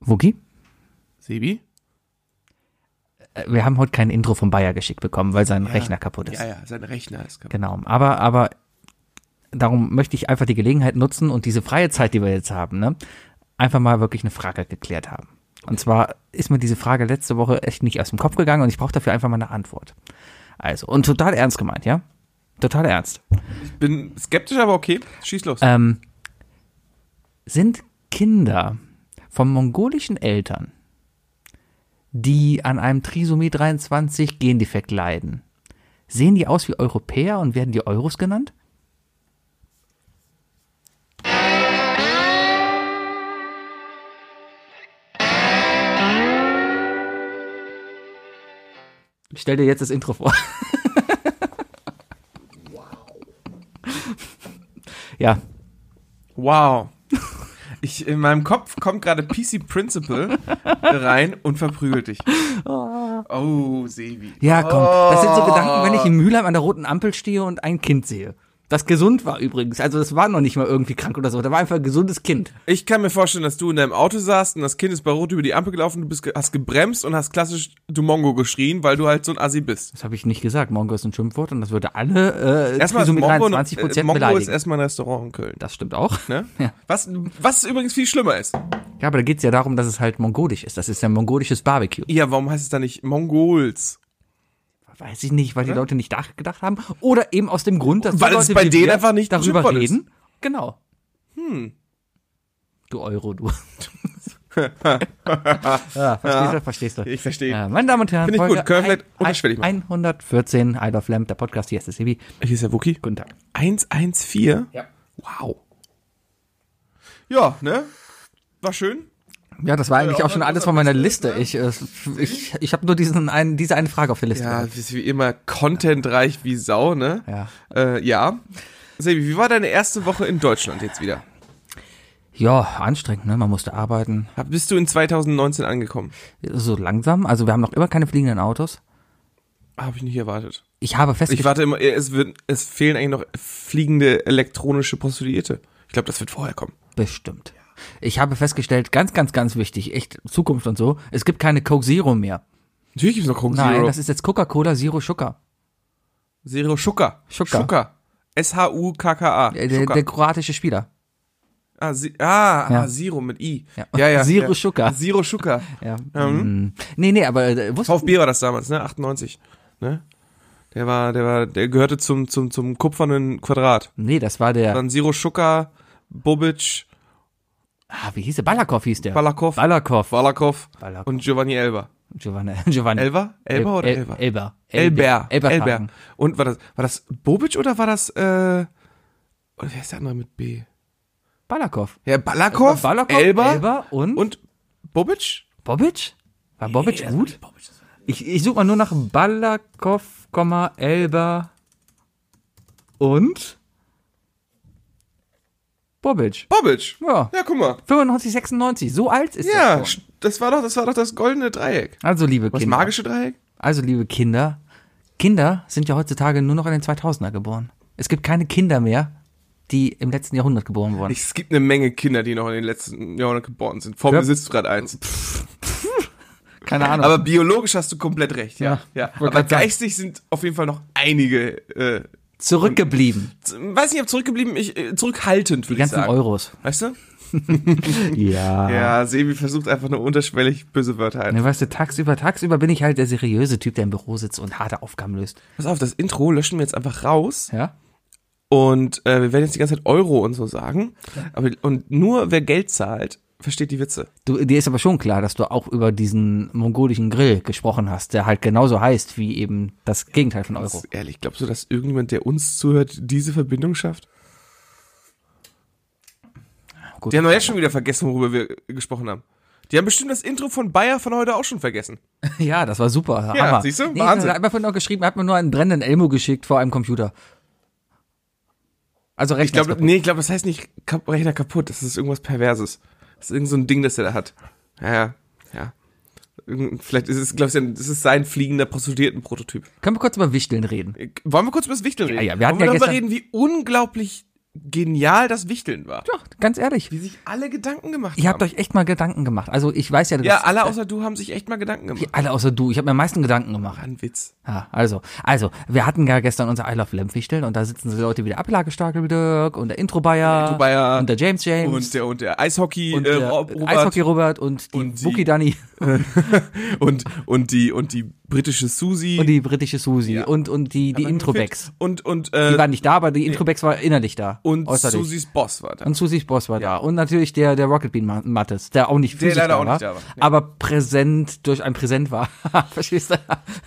Wookie? Sebi? Äh, Wir haben heute kein Intro vom Bayer geschickt bekommen, weil sein Rechner kaputt ist. Ja, ja, sein Rechner ist kaputt. Genau. Aber, aber darum möchte ich einfach die Gelegenheit nutzen und diese freie Zeit, die wir jetzt haben, ne, einfach mal wirklich eine Frage geklärt haben. Und zwar ist mir diese Frage letzte Woche echt nicht aus dem Kopf gegangen und ich brauche dafür einfach mal eine Antwort. Also, und total ernst gemeint, ja? Total ernst. Ich bin skeptisch, aber okay. Schieß los. Ähm, sind Kinder von mongolischen Eltern, die an einem Trisomie 23 Gendefekt leiden, sehen die aus wie Europäer und werden die Euros genannt? Ich stell dir jetzt das Intro vor. ja, Wow. Ich, in meinem Kopf kommt gerade PC Principal rein und verprügelt dich. Oh, Sebi. Ja, komm. Das sind so Gedanken, wenn ich in Mülheim an der roten Ampel stehe und ein Kind sehe. Das gesund war übrigens. Also das war noch nicht mal irgendwie krank oder so. Da war einfach ein gesundes Kind. Ich kann mir vorstellen, dass du in deinem Auto saßt und das Kind ist bei Rot über die Ampel gelaufen, du bist, ge- hast gebremst und hast klassisch du Mongo geschrien, weil du halt so ein Assi bist. Das habe ich nicht gesagt. Mongo ist ein Schimpfwort und das würde alle äh, Erstmal ist Trisomie Mongo, 23 äh, Prozent Mongo ist beleidigen. erstmal ein Restaurant in Köln. Das stimmt auch. Ne? Ja. Was, was übrigens viel schlimmer ist. ja, aber da geht's ja darum, dass es halt mongolisch ist. Das ist ja mongolisches Barbecue. Ja, warum heißt es da nicht Mongols? Weiß ich nicht, weil die Leute nicht nachgedacht haben. Oder eben aus dem Grund, dass die Weil es Leute bei wie denen wir einfach nicht darüber Schimpfwort ist. reden. Genau. Hm. Du Euro, du. ja, verstehst du? Verstehst du? Ich verstehe. Äh, meine Damen und Herren, Finde ich gut. Können wir vielleicht unterschwellig machen. 114, I Love Lamp, der Podcast, hier ist der Sebi. Hier ist der Wookie. Guten Tag. 114? Ja. Wow. Ja, ne? War schön. Ja, das war eigentlich Ja, auch schon alles von meiner Liste. besten, Ich, äh, ich, ich habe nur diesen einen, diese eine Frage auf der Liste. Ja, wie immer contentreich wie Sau, ne? Ja. Äh, ja. Sebi, wie war deine erste Woche in Deutschland jetzt wieder? ja, anstrengend, ne? Man musste arbeiten. Bist du in 2019 angekommen? So langsam. Also wir haben noch immer keine fliegenden Autos. Habe ich nicht erwartet. Ich habe Ich festgestellt, warte immer, es, wird, es fehlen eigentlich noch fliegende elektronische Prostituierte. Ich glaube, das wird vorher kommen. bestimmt. Ich habe festgestellt, ganz, ganz, ganz wichtig, echt Zukunft und so, es gibt keine Coke Zero mehr. Natürlich gibt's noch Coke Nein, Zero. das ist jetzt Coca-Cola Zero Sugar. Zero Schuka. Schuka. Schuka. S-H-U-K-K-A. Der, der, der kroatische Spieler. Ah, Si- ah, Ja. ah, Zero mit I. Ja. Ja, ja. Zero ja. Schuka. Zero Schuka. Ja. Mhm. Nee, nee, aber äh, VfB war das damals, ne? 98. Ne? Der war, der war, der gehörte zum, zum, zum kupfernen Quadrat. Nee, das war der, Dann Zero Schuka, Bobic, ah, wie hieß der? Balakov hieß der. Balakov, Balakov. Balakov Balakov. und Giovanni Elber. Giovanni. Giovanni. Elber? Elber oder El- Elber? Elber. Elber. Elber. Elber. Und war das, war das Bobic oder war das, äh, oder wer ist der andere mit B? Balakov. Ja, Balakov, Balakov, Elber, Elber und, und Bobic? Bobic? War Bobic gut? Ich, ich suche mal nur nach Balakov, Komma, Elber und Bobic. Bobic. Ja. Ja, guck mal. 95, 96. So alt ist Ja, das schon. das war doch, das war doch das goldene Dreieck. Also, liebe Das Kinder. magische Dreieck? Also, liebe Kinder. Kinder sind ja heutzutage nur noch in den 2000er geboren. Es gibt keine Kinder mehr, die im letzten Jahrhundert geboren wurden. Es gibt eine Menge Kinder, die noch in den letzten Jahrhunderten geboren sind. Vor Ja. mir sitzt gerade eins. keine Ahnung. Aber biologisch hast du komplett recht, ja. Ja, ja. wollte Aber grad sagen. geistig sind auf jeden Fall noch einige, äh, zurückgeblieben. weiß nicht, ob zurückgeblieben, ich, äh, zurückhaltend, Die würde ich ganzen sagen. Euros. Weißt du? Ja. Ja, Sebi versucht einfach nur unterschwellig böse Wörter ein. Ne, weißt du, tagsüber, tagsüber bin ich halt der seriöse Typ, der im Büro sitzt und harte Aufgaben löst. Pass auf, das Intro löschen wir jetzt einfach raus Ja? und äh, wir werden jetzt die ganze Zeit Euro und so sagen. Aber, und nur wer Geld zahlt, versteht die Witze. Du, dir ist aber schon klar, dass du auch über diesen mongolischen Grill gesprochen hast, der halt genauso heißt wie eben das Gegenteil von Euro. Ist ehrlich, glaubst du, dass irgendjemand, der uns zuhört, diese Verbindung schafft? Gut. Die haben doch jetzt schon wieder vergessen, worüber wir gesprochen haben. Die haben bestimmt das Intro von Bayer von heute auch schon vergessen. Ja, das war super. Ja, Hammer. siehst du? Nee, Wahnsinn. Hat mir vorhin noch geschrieben, hat mir nur einen brennenden Elmo geschickt vor einem Computer. Also Ich Rechner. ist kaputt. nee, ich glaube, das heißt nicht Rechner kaputt, das ist irgendwas Perverses. Das ist irgend so ein Ding, das er da hat. Ja, ja, ja. Vielleicht ist es, glaube ich, das ist sein fliegender Prostituierten-Prototyp. Können wir kurz über Wichteln reden? Wollen wir kurz über das Wichteln reden? ja, wir hatten Wollen wir ja darüber reden, wie unglaublich genial das Wichteln war. Ja, ganz ehrlich. Wie sich alle Gedanken gemacht Ihr haben. habt euch echt mal Gedanken gemacht. Also ich weiß ja, dass ja, alle außer du haben sich echt mal Gedanken gemacht. alle außer du. Ich habe mir am meisten Gedanken gemacht. Ein Witz. Ja, also, also, wir hatten ja gestern unser I Love Lamp Wichteln und da sitzen so Leute wie der Ablagestapel Dirk und der Intro Bayer, Intro Bayer und der James James Und der, und der Eishockey, und äh, der Rob- Robert Eishockey Robert und die, und die- und, und die, und die britische Susi. und die britische Susi Ja. und, und die, die man Intro-Backs. Und, und, äh, Die waren nicht da, aber die Intro-Backs war innerlich da. und äußerlich. Susis Boss war da. Und Susis Boss war da. Und natürlich der, der Rocket Bean Ma- Mattes, der auch nicht Der physisch leider da, auch war, nicht da war. Ja. aber präsent durch ein Präsent war. Verstehst du?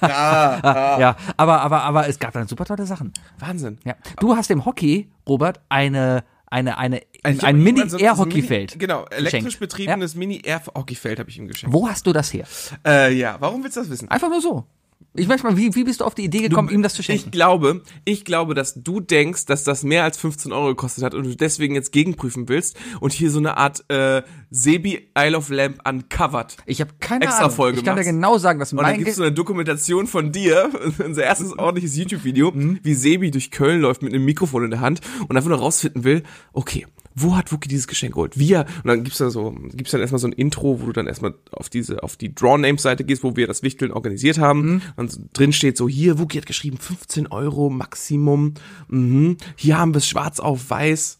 Ah, ja, aber, aber, aber es gab dann super tolle Sachen. Wahnsinn. Ja. Du hast dem Hockey, Robert, eine, eine, eine, Also ein Mini-Air-Hockeyfeld. Mini- Genau, elektrisch geschenkt. betriebenes Mini-Air-Hockeyfeld habe ich ihm geschenkt. Wo hast du das her? Äh, ja, warum willst du das wissen? Einfach nur so. Ich weiß mal, wie, wie bist du auf die Idee gekommen, ihm das zu schenken? Ich glaube, ich glaube, dass du denkst, dass das mehr als 15 Euro gekostet hat und du deswegen jetzt gegenprüfen willst und hier so eine Art äh, Sebi Isle of Lamp uncovered. Ich habe keine Extra Ahnung. Folge ich kann dir machst. genau sagen, dass Und dann mein gibt's so eine Dokumentation von dir, unser erstes ordentliches YouTube-Video, Mhm. wie Sebi durch Köln läuft mit einem Mikrofon in der Hand und einfach nur rausfinden will, okay, wo hat Wookie dieses Geschenk geholt? Wie er, und dann gibt's da so, gibt's dann erstmal so ein Intro, wo du dann erstmal auf diese, auf die Draw-Names-Seite gehst, wo wir das Wichteln organisiert haben. Mhm. Und drin steht so, hier, Wookie hat geschrieben, 15 Euro Maximum. Mhm. Hier haben wir es schwarz auf weiß.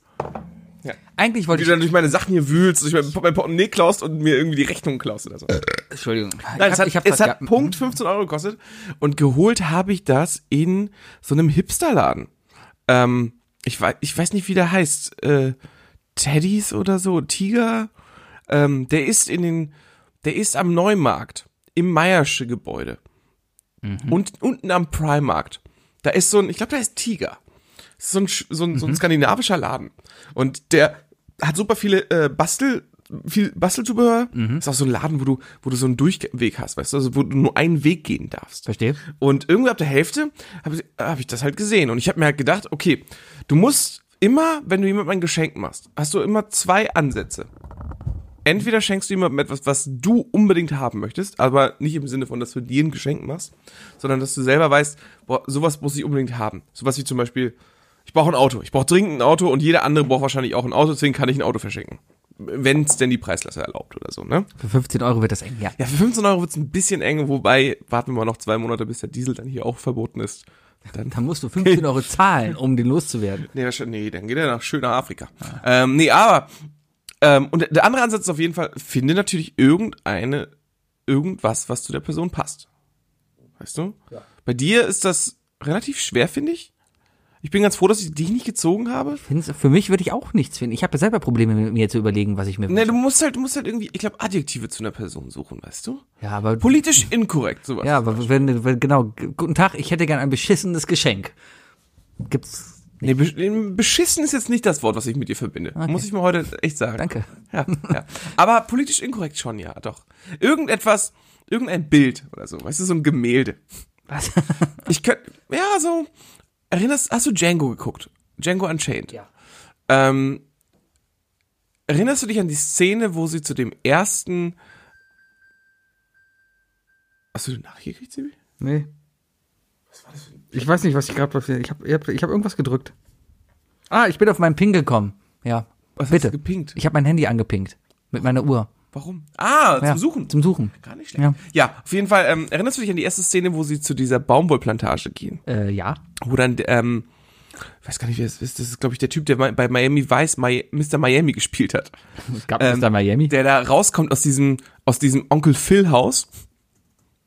eigentlich wollte Wie ich du dann durch meine Sachen hier wühlst, durch mein, mein Portemonnaie klaust und mir irgendwie die Rechnung klaust oder so. Entschuldigung. Nein, ich es hat, ich hab es das hat Punkt 15 Euro gekostet und geholt habe ich das in so einem Hipsterladen. Ähm, ich, weiß, ich weiß nicht, wie der heißt. Äh, Teddys oder so, Tiger. Ähm, der ist in den, der ist am Neumarkt im Meiersche Gebäude und unten am Primarkt. Da ist so ein, ich glaube, da ist Tiger. Das ist so ein, so ein, so ein skandinavischer Laden und der hat super viele äh, Bastel viel Bastelzubehör. Ist auch so ein Laden, wo du, wo du so einen Durchweg hast, weißt du, also wo du nur einen Weg gehen darfst. Verstehe. Und irgendwie ab der Hälfte habe hab ich das halt gesehen. Und ich habe mir halt gedacht, okay, du musst immer, wenn du jemandem ein Geschenk machst, hast du immer zwei Ansätze. Entweder schenkst du jemandem etwas, was du unbedingt haben möchtest, aber nicht im Sinne von, dass du dir ein Geschenk machst, sondern dass du selber weißt, boah, sowas muss ich unbedingt haben. Sowas wie zum Beispiel, ich brauche ein Auto, ich brauche dringend ein Auto und jeder andere braucht wahrscheinlich auch ein Auto, deswegen kann ich ein Auto verschenken. Wenn es denn die Preisklasse erlaubt oder so, ne? Für 15 Euro wird das eng, ja. Ja, für 15 Euro wird's ein bisschen eng, wobei warten wir mal noch zwei Monate, bis der Diesel dann hier auch verboten ist. Dann, Dann musst du 15 Euro zahlen, um den loszuwerden. nee, wahrscheinlich- nee, dann geht er nach schön nach Afrika. Ähm, nee, aber ähm, und der andere Ansatz ist auf jeden Fall, finde natürlich irgendeine, irgendwas, was zu der Person passt. Weißt du? Ja. Bei dir ist das relativ schwer, finde ich. Ich bin ganz froh, dass ich dich nicht gezogen habe. Find's- Für mich würde ich auch nichts finden. Ich habe ja selber Probleme mit mir zu überlegen, was ich mir Nee, wünsche. du musst halt, du musst halt irgendwie, ich glaube, Adjektive zu einer Person suchen, weißt du? Ja, aber Politisch inkorrekt, sowas. ja, aber wenn, wenn genau, guten Tag, ich hätte gern ein beschissenes Geschenk. Gibt's Nee, besch- nee, beschissen ist jetzt nicht das Wort, was ich mit dir verbinde. Muss ich mir heute echt sagen. Danke. Ja, ja. Aber politisch inkorrekt schon, ja, doch. Irgendetwas, irgendein Bild oder so, weißt du, so ein Gemälde. Was? Ich könnte, ja, so, erinnerst, hast du Django geguckt? Django Unchained. Ja. Ähm, erinnerst du dich an die Szene, wo sie zu dem ersten, hast du nachgekriegt, Sibi? Nee. Ich weiß nicht, was ich gerade ich habe ich hab, ich hab irgendwas gedrückt. Ah, ich bin auf meinen Ping gekommen. Ja. Was Bitte. hast du gepinkt? Ich habe mein Handy angepinkt mit meiner Uhr. Warum? Ah, zum ja, Suchen. Zum Suchen. Gar nicht schlecht. Ja. Ja, auf jeden Fall, ähm, erinnerst du dich an die erste Szene, wo sie zu dieser Baumwollplantage gehen? Äh, ja. Wo dann, ähm, ich weiß gar nicht, wer es ist, das ist, glaube ich, der Typ, der bei Miami Vice Mi Mr. Miami gespielt hat. Es gab Ähm, Mr. Miami. Der da rauskommt aus diesem, aus diesem Onkel Phil Haus.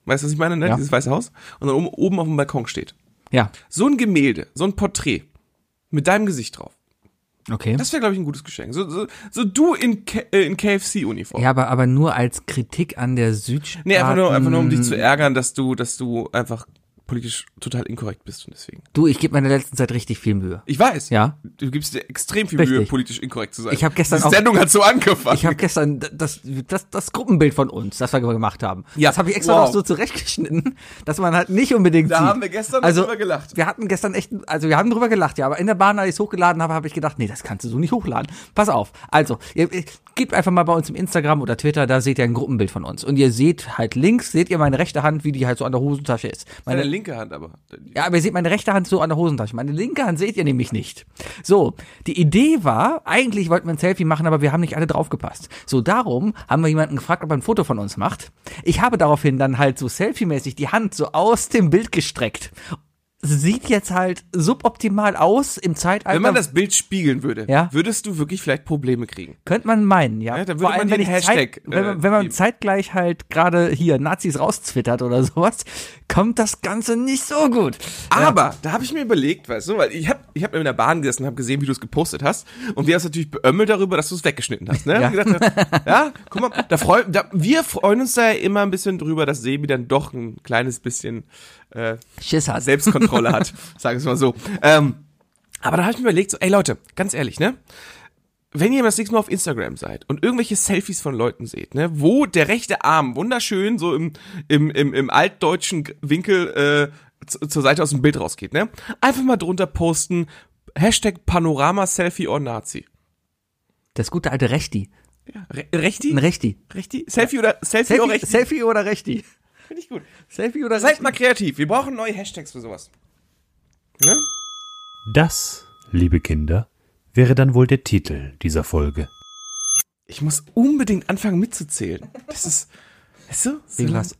Weißt du, was ich meine, ne? Ja. Dieses weiße Haus. Und dann oben, oben auf dem Balkon steht. ja. So ein Gemälde, so ein Porträt. Mit deinem Gesicht drauf. Okay. Das wäre, glaube ich, ein gutes Geschenk. So, so, so du in, K äh, in KFC-Uniform. ja, aber, aber nur als Kritik an der Südstaaten. Nee, einfach nur, einfach nur, um dich zu ärgern, dass du, dass du einfach politisch total inkorrekt bist und deswegen. Du, ich gebe mir in der letzten Zeit richtig viel Mühe. Ich weiß. Ja. Du gibst dir extrem viel Richtig. Mühe, politisch inkorrekt zu sein. Ich hab gestern Die auch- Sendung hat so angefangen. Ich habe gestern das, das, das Gruppenbild von uns, das wir gemacht haben. Ja. Das habe ich extra Wow. noch so zurechtgeschnitten, dass man halt nicht unbedingt da sieht. haben wir gestern also, drüber gelacht. Wir hatten gestern echt, also wir haben drüber gelacht, ja, aber in der Bahn, als ich es hochgeladen habe, habe ich gedacht, nee, das kannst du so nicht hochladen. Pass auf. Also, ihr, ihr, gebt einfach mal bei uns im Instagram oder Twitter, da seht ihr ein Gruppenbild von uns. Und ihr seht halt links, seht ihr meine rechte Hand, wie die halt so an der Hosentasche ist. Meine linke Hand aber. Ja, aber ihr seht meine rechte Hand so an der Hosentasche. Meine linke Hand seht ihr nämlich nicht. So, die Idee war, eigentlich wollten wir ein Selfie machen, aber wir haben nicht alle draufgepasst. So, darum haben wir jemanden gefragt, ob er ein Foto von uns macht. Ich habe daraufhin dann halt so selfie-mäßig die Hand so aus dem Bild gestreckt. Sieht jetzt halt suboptimal aus im Zeitalter. Wenn man das Bild spiegeln würde, Ja. würdest du wirklich vielleicht Probleme kriegen. Könnte man meinen, ja. Ja, dann Vor würde man allem, den wenn Hashtag, Zeit, wenn, man, äh, wenn man zeitgleich halt gerade hier Nazis rauszwittert oder sowas, kommt das Ganze nicht so gut. Aber da habe ich mir überlegt, weißt du, weil ich habe ich hab in der Bahn gesessen und habe gesehen, wie du es gepostet hast. Und wir haben es natürlich beömmelt darüber, dass du es weggeschnitten hast. Ne? Ja. Gedacht, ja, guck mal, da freu, da, wir freuen uns da ja immer ein bisschen drüber, dass Sebi dann doch ein kleines bisschen äh, Schiss hast. Selbstkontrolle hat, sagen wir es mal so. Ähm, aber da habe ich mir überlegt, so, ey Leute, ganz ehrlich, ne? Wenn ihr das nächste Mal auf Instagram seid und irgendwelche Selfies von Leuten seht, ne, wo der rechte Arm wunderschön so im, im, im, im altdeutschen Winkel äh, zu- zur Seite aus dem Bild rausgeht, ne? Einfach mal drunter posten, Hashtag Panorama Selfie or Nazi. Das gute alte Rechti. Ja, Re Rechti? Ein Rechti. Rechti? Selfie oder Selfie, Selfie, Rechti? Selfie oder Rechti? Finde ich gut. Selfie oder Seid Rechti? mal kreativ. Wir brauchen neue Hashtags für sowas. Ne? Das, liebe Kinder, wäre dann wohl der Titel dieser Folge. Ich muss unbedingt anfangen mitzuzählen. Das ist, weißt du? So, was?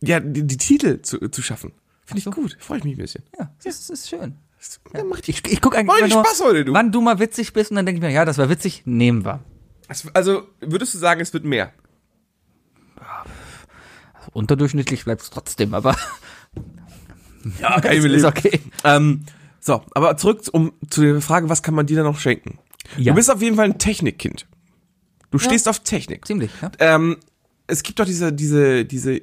Ja, die, die Titel zu, zu schaffen. Finde ich so. gut. Freue ich mich ein bisschen. Ja, das ist schön. Ja, macht Ich, ich gucke eigentlich immer nur, Spaß heute, du. wann du mal witzig bist und dann denke ich mir, ja, das war witzig, nehmen wir. Also, würdest du sagen, es wird mehr? Unterdurchschnittlich bleibt es trotzdem, aber Ja, kann es ist okay. Ähm, so, aber zurück um, zu der Frage, was kann man dir da noch schenken? Ja. Du bist auf jeden Fall ein Technikkind. Du stehst auf Technik. Ziemlich, ja. Ähm, es gibt doch diese, diese, diese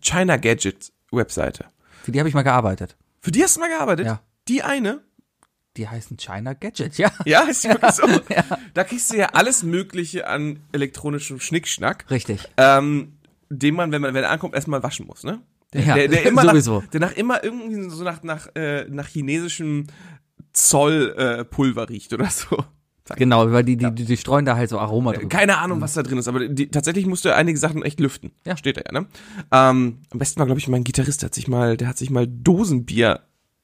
China Gadget Webseite. Für die habe ich mal gearbeitet. Für die hast du mal gearbeitet? Ja. Die eine? Die heißen China Gadget, ja. Ja, ist wirklich so. Da kriegst du ja alles Mögliche an elektronischem Schnickschnack, Richtig. ähm, den man, wenn man, wenn er ankommt, erstmal waschen muss, ne? Der, Ja, der, der immer sowieso. Nach, der nach immer irgendwie so nach, nach, äh, nach chinesischem Zollpulver äh, Pulver riecht oder so. Genau, weil die, die, die, die streuen da halt so Aroma drüber. Keine Ahnung, was da drin ist, aber die, tatsächlich musst du einige Sachen echt lüften. Ja. Steht da ja, ne? Ähm, am besten war, glaube ich, mein Gitarrist, der hat sich mal, der hat sich mal Dosenbierhalter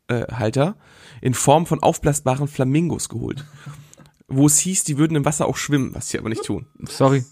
äh, in Form von aufblasbaren Flamingos geholt. Wo es hieß, die würden im Wasser auch schwimmen, was sie aber nicht tun. Sorry.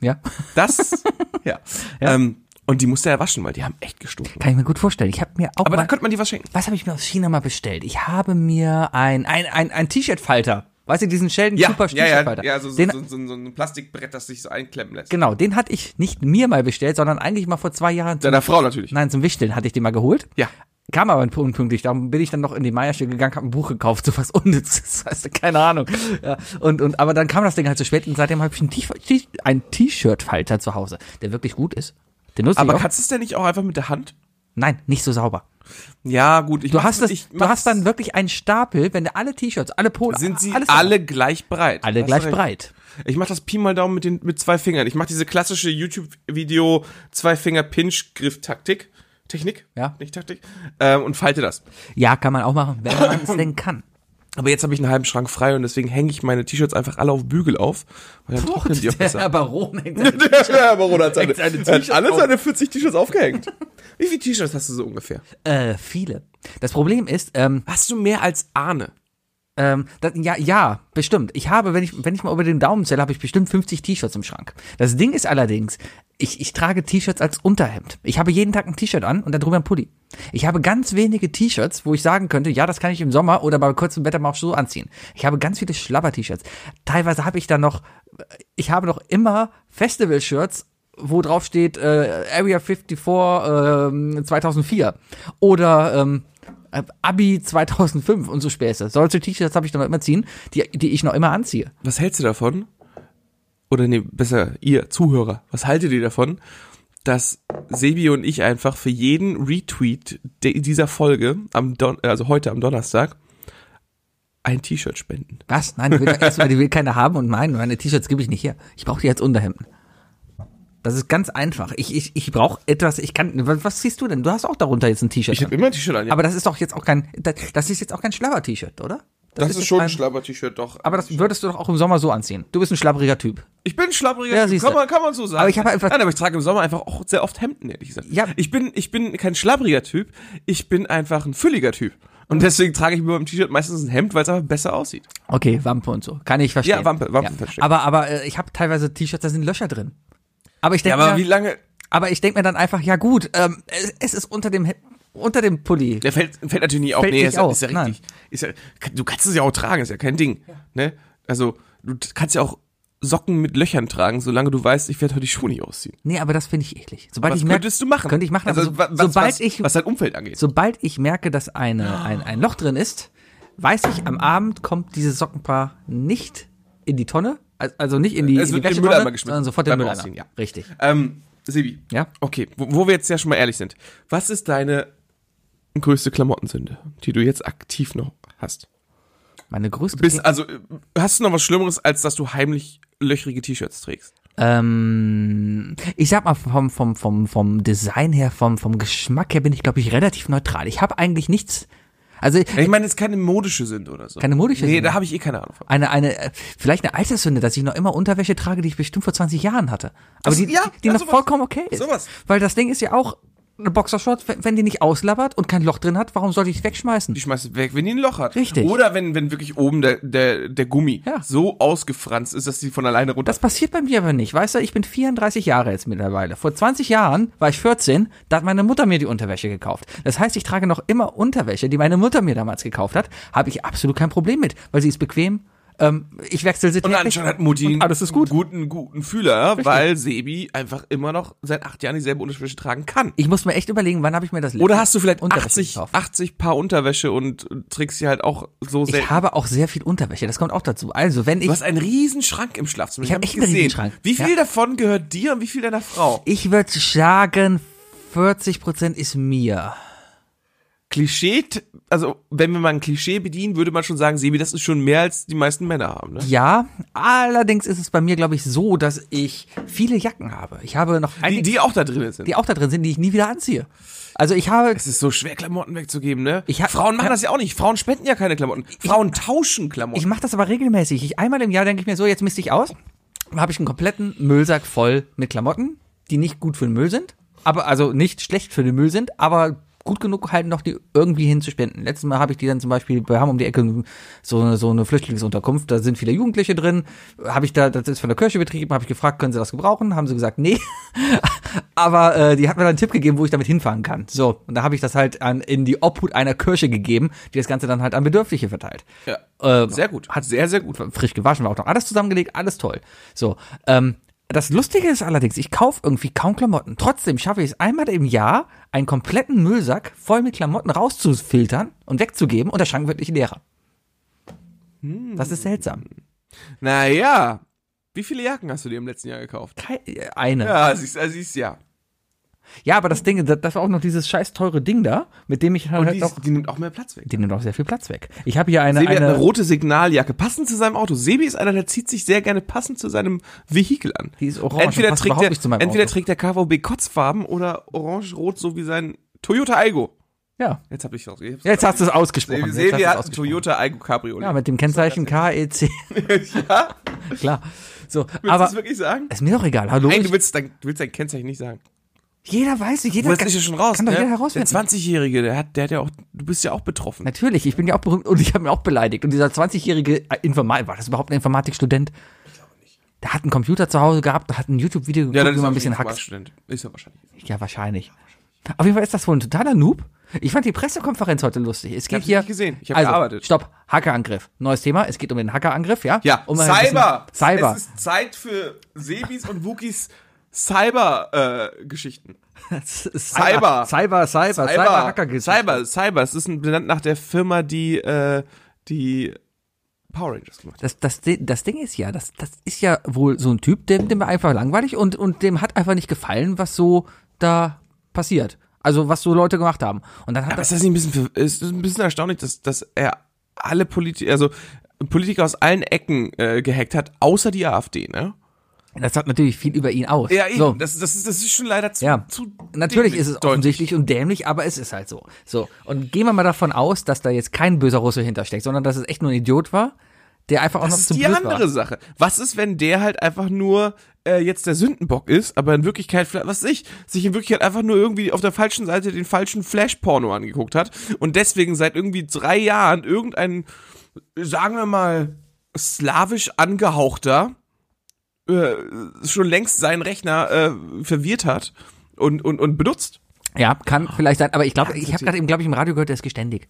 Ja. Das, ja. Ähm, und die musste er waschen, weil die haben echt gestunken. Kann ich mir gut vorstellen. Ich habe mir auch Aber mal, da könnte man die was schenken. was habe ich mir aus China mal bestellt? Ich habe mir ein, ein, ein, ein T-Shirt-Falter. Weißt du, diesen Sheldon Super ja, ja, T-Shirt-Falter. ja, so, so, den, so, so, so ein Plastikbrett, das sich so einklemmen lässt. Genau, den hatte ich nicht mir mal bestellt, sondern eigentlich mal vor zwei Jahren. Zum, Deiner Frau natürlich. nein, zum Wichteln hatte ich den mal geholt. Ja. Kam aber unpünktlich, darum bin ich dann noch in die Meierstelle gegangen, habe ein Buch gekauft, so was Unnützes, weißt du, keine Ahnung. Ja, und, und, aber dann kam das Ding halt zu spät und seitdem habe ich ein T- T- ein T-Shirt-Falter zu Hause, der wirklich gut ist. Den nutze ich Aber auch. kannst du es denn nicht auch einfach mit der Hand? Nein, nicht so sauber. Ja, gut. Ich Du hast das, ich du hast dann wirklich einen Stapel, wenn du alle T-Shirts, alle Polo, sind sie alles alle gleich breit. alle Hast gleich recht. breit. Ich mache das Pi mal Daumen mit den mit zwei Fingern. Ich mache diese klassische YouTube-Video zwei Finger Pinch Griff Taktik Technik, Ja. nicht Taktik ähm, und falte das. Ja, kann man auch machen, wenn man es denn kann. Aber jetzt habe ich einen halben Schrank frei und deswegen hänge ich meine T-Shirts einfach alle auf Bügel auf, weil dann trocknen die auch Der besser. Baron hängt Der Baron hat seine, seine hat T-Shirts alle auf. seine 40 T-Shirts aufgehängt. Wie viele T-Shirts hast du so ungefähr? Äh, viele. Das Problem ist, ähm, Hast du mehr als Arne? Ähm, das, ja, ja, bestimmt. Ich habe, wenn ich, wenn ich mal über den Daumen zähle, habe ich bestimmt 50 T-Shirts im Schrank. Das Ding ist allerdings, ich, ich trage T-Shirts als Unterhemd. Ich habe jeden Tag ein T-Shirt an und darüber ein Pulli. Ich habe ganz wenige T-Shirts, wo ich sagen könnte, ja, das kann ich im Sommer oder bei kurzem Wetter mal auch so anziehen. Ich habe ganz viele Schlabber-T-Shirts. Teilweise habe ich dann noch, ich habe noch immer Festival-Shirts, wo drauf steht äh, Area 54 ähm, 2004 oder ähm, äh, Abi 2005 und so Späße. Solche T-Shirts habe ich noch immer ziehen, die, die ich noch immer anziehe. Was hältst du davon? Oder nee, besser ihr Zuhörer, was haltet ihr davon, dass Sebi und ich einfach für jeden Retweet dieser Folge am Don also heute am Donnerstag ein T-Shirt spenden? Was? Nein, die will, erstmal, die will keine haben und meinen. Meine T-Shirts gebe ich nicht her. Ich brauche die als Unterhemden. Das ist ganz einfach. Ich, ich, ich brauche etwas, ich kann, was, siehst du denn? Du hast auch darunter jetzt ein T-Shirt. Ich habe immer ein T-Shirt an. Ja. Aber das ist doch jetzt auch kein, das, das ist jetzt auch kein Schlabber-T-Shirt, oder? Das, ist, jetzt schon ein Schlabber-T-Shirt, doch. Aber das würdest du doch auch im Sommer so anziehen. Du bist ein schlabbriger Typ. Ich bin ein schlabbriger Ja, Typ, kann man, kann man so sagen. Aber ich habe einfach- Nein, aber ich trage im Sommer einfach auch sehr oft Hemden, ehrlich gesagt. Ja. Ich bin, ich bin kein schlabbriger Typ, ich bin einfach ein fülliger Typ. Und deswegen trage ich mir beim T-Shirt meistens ein Hemd, weil es einfach besser aussieht. Okay, Wampe und so. Kann ich verstehen. Ja, Wampe, Wampe verstehen. Aber, aber äh, ich habe teilweise T-Shirts, da sind Löcher drin. Aber ich Ja, denke aber wie mir, lange, aber ich denke mir dann einfach, ja gut, ähm, es, es ist unter dem, unter dem Pulli. der fällt, fällt natürlich nicht auf. Fällt nee, ist, ja, auf, ist ja richtig. Ist ja, du kannst es ja auch tragen, ist ja kein Ding. Ne? Also, du kannst ja auch Socken mit Löchern tragen, solange du weißt, ich werde heute die Schuhe nicht ausziehen. Nee, aber das finde ich eklig. Sobald Was ich merke, könntest du machen? Könnte ich machen, aber Also, so, wa- was, sobald was, ich, was dein Umfeld angeht. sobald ich merke, dass eine, ein, ein Loch drin ist, weiß ich, am Abend kommt dieses Sockenpaar nicht in die Tonne, also nicht in die, Es in die Wäschetonne, Mülleimer geschmissen. sondern sofort in den Mülleimer. Ausziehen, ja. Richtig. Ähm, Sebi. Ja? Okay, wo, wo wir jetzt ja schon mal ehrlich sind. Was ist deine größte Klamottensünde, die du jetzt aktiv noch hast? Meine größte Bist, also, hast du noch was Schlimmeres, als dass du heimlich löchrige T-Shirts trägst? Ähm, ich sag mal, vom, vom, vom, vom Design her, vom, vom Geschmack her bin ich, glaube ich, relativ neutral. Ich habe eigentlich nichts. Also ich meine, das ist keine modische Sünde oder so. Keine modische Nee, Sünde. da habe ich eh keine Ahnung von. eine, eine, äh, vielleicht eine Alterssünde, dass ich noch immer Unterwäsche trage, die ich bestimmt vor 20 Jahren hatte. Aber Ach so, die, ja, die ja, noch vollkommen okay ist. Sowas. Weil das Ding ist ja auch eine Boxershort, wenn die nicht auslabbert und kein Loch drin hat, warum sollte ich es wegschmeißen? Die schmeißt du weg, wenn die ein Loch hat. Richtig. Oder wenn, wenn wirklich oben der, der, der Gummi Ja. so ausgefranst ist, dass die von alleine runter. Das passiert bei mir aber nicht. Weißt du, ich bin 34 Jahre jetzt mittlerweile. Vor 20 Jahren war ich 14, da hat meine Mutter mir die Unterwäsche gekauft. Das heißt, ich trage noch immer Unterwäsche, die meine Mutter mir damals gekauft hat. Habe ich absolut kein Problem mit, weil sie ist bequem. Ähm, ich wechsle sie und anscheinend hat Mutti Und alles ist gut. einen guten, guten Fühler, weil Sebi einfach immer noch seit acht Jahren dieselbe Unterwäsche tragen kann. Ich muss mir echt überlegen, wann habe ich mir das letzte Oder hast du vielleicht Unterwäsche 80, gekauft? 80 Paar Unterwäsche und trägst sie halt auch so Ich selten. habe auch sehr viel Unterwäsche, das kommt auch dazu. Also, wenn ich Du hast einen riesen Schrank im Schlafzimmer. Ich hab hab echt einen Riesenschrank. Wie viel Ja. davon gehört dir und wie viel deiner Frau? ich würde sagen, 40% ist mir. Klischee, also wenn wir mal ein Klischee bedienen, würde man schon sagen, Sebi, das ist schon mehr als die meisten Männer haben. Ne? Ja, allerdings ist es bei mir, glaube ich, so, dass ich viele Jacken habe. Ich habe noch Die, einige, die auch da drin sind. die auch da drin sind, die ich nie wieder anziehe. Also ich habe, Es ist so schwer, Klamotten wegzugeben, ne? Ich hab- Frauen machen das ja auch nicht. Frauen spenden ja keine Klamotten. Frauen tauschen Klamotten. ich mache das aber regelmäßig. Ich, einmal im Jahr denke ich mir so, jetzt misste ich aus. Dann habe ich einen kompletten Müllsack voll mit Klamotten, die nicht gut für den Müll sind. Aber, also nicht schlecht für den Müll sind, aber gut genug halt noch die irgendwie hinzuspenden. Letztes Mal habe ich die dann zum Beispiel, wir haben um die Ecke so eine, so eine Flüchtlingsunterkunft, da sind viele Jugendliche drin, habe ich da, das ist von der Kirche betrieben, habe ich gefragt, können sie das gebrauchen? Haben sie gesagt, nee. Aber äh, die hat mir dann einen Tipp gegeben, wo ich damit hinfahren kann. So, und da habe ich das halt an, in die Obhut einer Kirche gegeben, die das Ganze dann halt an Bedürftige verteilt. ja. Äh, Sehr gut. Hat sehr, sehr gut. frisch gewaschen, war auch noch alles zusammengelegt, alles toll. So, ähm, das Lustige ist allerdings, ich kaufe irgendwie kaum Klamotten. Trotzdem schaffe ich es einmal im Jahr, einen kompletten Müllsack voll mit Klamotten rauszufiltern und wegzugeben und der Schrank wird nicht leerer. Das ist seltsam. Naja. Wie viele Jacken hast du dir im letzten Jahr gekauft? Kei- äh, Eine. Ja. Ja, siehst, äh, siehst ja. Aber das Ding, das, war auch noch dieses scheiß teure Ding da, mit dem ich halt, Und halt die, noch, die nimmt auch mehr Platz weg. die nimmt auch sehr viel Platz weg. Ich habe hier eine, Sebi hat eine eine, rote Signaljacke, passend zu seinem Auto. Sebi ist einer, der zieht sich sehr gerne passend zu seinem Vehikel an. Die ist orange Entweder, trägt der, entweder Auto. trägt der KVB Kotzfarben oder orange-rot, so wie sein Toyota Aygo. ja. Jetzt habe ich auch. Ich hab's Jetzt hast du es ausgesprochen. Sebi, Sebi du es hat ein ausgesprochen. Toyota Aygo Cabriolet. Ja, mit dem Kennzeichen KEC. ja? Klar. So, Willst du aber das wirklich sagen? ist mir doch egal. Hallo. Nein, du willst, dein, du willst dein Kennzeichen nicht sagen. Jeder weiß, jeder bist ja schon raus, kann doch ne? jeder Der herausfinden. 20-Jährige, der hat, der hat ja auch, du bist ja auch betroffen. Natürlich, ich bin ja auch berühmt und ich habe mir auch beleidigt. Und dieser 20-jährige Informatik, war das überhaupt ein Informatikstudent? Ich glaube nicht. Der hat einen Computer zu Hause gehabt, hat ein YouTube-Video geguckt, Ja, wie ist auch ein bisschen hackt. Ist ja wahrscheinlich. Ja, wahrscheinlich. Auf jeden Fall ist das wohl ein totaler Noob. Ich fand die Pressekonferenz heute lustig. Es geht hab's hier. nicht gesehen. Ich hab also, gearbeitet. Stopp. Hackerangriff. Neues Thema. Es geht um den Hackerangriff, ja? Ja, um bisschen- Cyber. Cyber. Es ist Zeit für Sebis und Wookies Cyber-Geschichten. Cyber. Cyber, Cyber, Cyber, Cyber, Hacker Cyber, Cyber. Es ist benannt nach der Firma, die, äh, die Power Rangers gemacht hat. Das, das, das Ding ist ja, das, das ist ja wohl so ein Typ, dem, dem war einfach langweilig und, und dem hat einfach nicht gefallen, was so da passiert. Also was so Leute gemacht haben. Und dann hat Aber das, ist das nicht ein bisschen, ist ein bisschen erstaunlich, dass, dass er alle Politiker, also Politiker aus allen Ecken äh, gehackt hat, außer die AfD, ne? Das sagt natürlich viel über ihn aus. Ja, eben. So. Das, das, ist, das ist schon leider zu, Ja, zu natürlich ist es deutlich. offensichtlich und dämlich, aber es ist halt so. So, und gehen wir mal davon aus, dass da jetzt kein böser Russe hintersteckt, sondern dass es echt nur ein Idiot war, der einfach auch Das noch ist zu die blöd andere war. Sache. Was ist, wenn der halt einfach nur äh, jetzt der Sündenbock ist, aber in Wirklichkeit, vielleicht- was weiß ich, sich in Wirklichkeit einfach nur irgendwie auf der falschen Seite den falschen Flash-Porno angeguckt hat und deswegen seit irgendwie drei Jahren irgendein, sagen wir mal, slawisch angehauchter äh, schon längst seinen Rechner äh, verwirrt hat und, und, und benutzt. Ja, kann vielleicht sein, aber ich glaube, ich habe gerade eben, glaube ich, im Radio gehört, der ist geständig.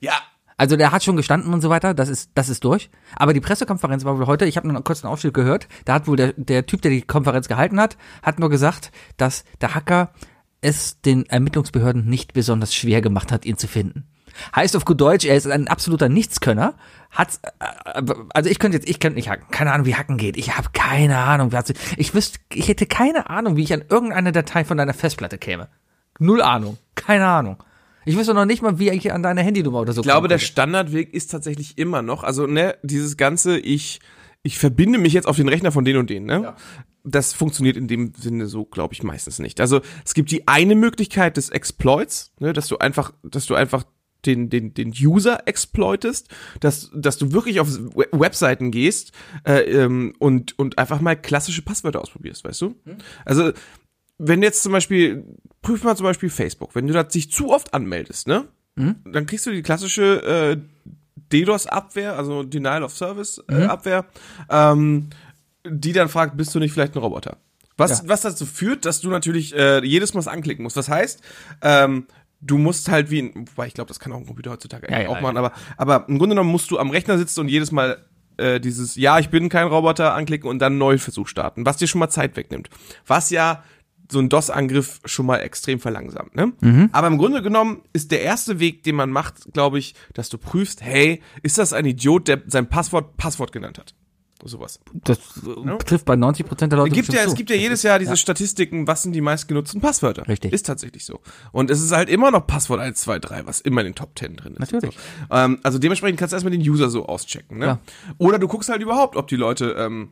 Ja, Also der hat schon gestanden und so weiter, das ist, das ist durch. Aber die Pressekonferenz war wohl heute, ich habe einen kurzen Ausschnitt gehört, da hat wohl der, der Typ, der die Konferenz gehalten hat, hat nur gesagt, dass der Hacker es den Ermittlungsbehörden nicht besonders schwer gemacht hat, ihn zu finden. Heißt auf gut Deutsch, er ist ein absoluter Nichtskönner. Hat's, äh, äh, also ich könnte jetzt, ich könnte nicht hacken. Keine Ahnung, wie hacken geht. Ich habe keine Ahnung. was- Ich wüsste, ich hätte keine Ahnung, wie ich an irgendeine Datei von deiner Festplatte käme. Null Ahnung. Keine Ahnung. Ich wüsste noch nicht mal, wie ich an deine Handynummer oder so Ich glaube, der. Standardweg ist tatsächlich immer noch, also ne, dieses ganze, ich, ich verbinde mich jetzt auf den Rechner von den und denen, ne? Das funktioniert in dem Sinne so, glaube ich, meistens nicht. Also es gibt die eine Möglichkeit des Exploits, ne, dass du einfach, dass du einfach den, den, den User exploitest, dass, dass du wirklich auf We- Webseiten gehst äh, ähm, und, und einfach mal klassische Passwörter ausprobierst, weißt du? Also wenn jetzt zum Beispiel, prüf mal zum Beispiel Facebook, wenn du da dich zu oft anmeldest, ne? Dann kriegst du die klassische äh, DDoS-Abwehr, also Denial of Service äh, Abwehr, ähm, die dann fragt, bist du nicht vielleicht ein Roboter? Was, Ja. was dazu führt, dass du natürlich äh, jedes Mal was anklicken musst. Das heißt, ähm, du musst halt wie, ein, wobei ich glaube, das kann auch ein Computer heutzutage Ja, ja, auch ja. machen, aber, aber im Grunde genommen musst du am Rechner sitzen und jedes Mal äh, dieses Ja, ich bin kein Roboter anklicken und dann einen neuen Versuch starten, was dir schon mal Zeit wegnimmt. Was ja so ein DOS-Angriff schon mal extrem verlangsamt. Ne? Mhm. Aber im Grunde genommen ist der erste Weg, den man macht, glaube ich, dass du prüfst, hey, ist das ein Idiot, der sein Passwort Passwort genannt hat? Sowas. Das äh, trifft bei 90 Prozent der Leute Es gibt ja, bestimmt es zu. gibt ja jedes Jahr diese Statistiken, was sind die meistgenutzten Passwörter. Richtig. Ist tatsächlich so. Und es ist halt immer noch Passwort 1, 2, 3, was immer in den Top 10 drin ist. Natürlich. So. Ähm, also dementsprechend kannst du erstmal den User so auschecken. Ne? Klar. Oder du guckst halt überhaupt, ob die Leute ähm,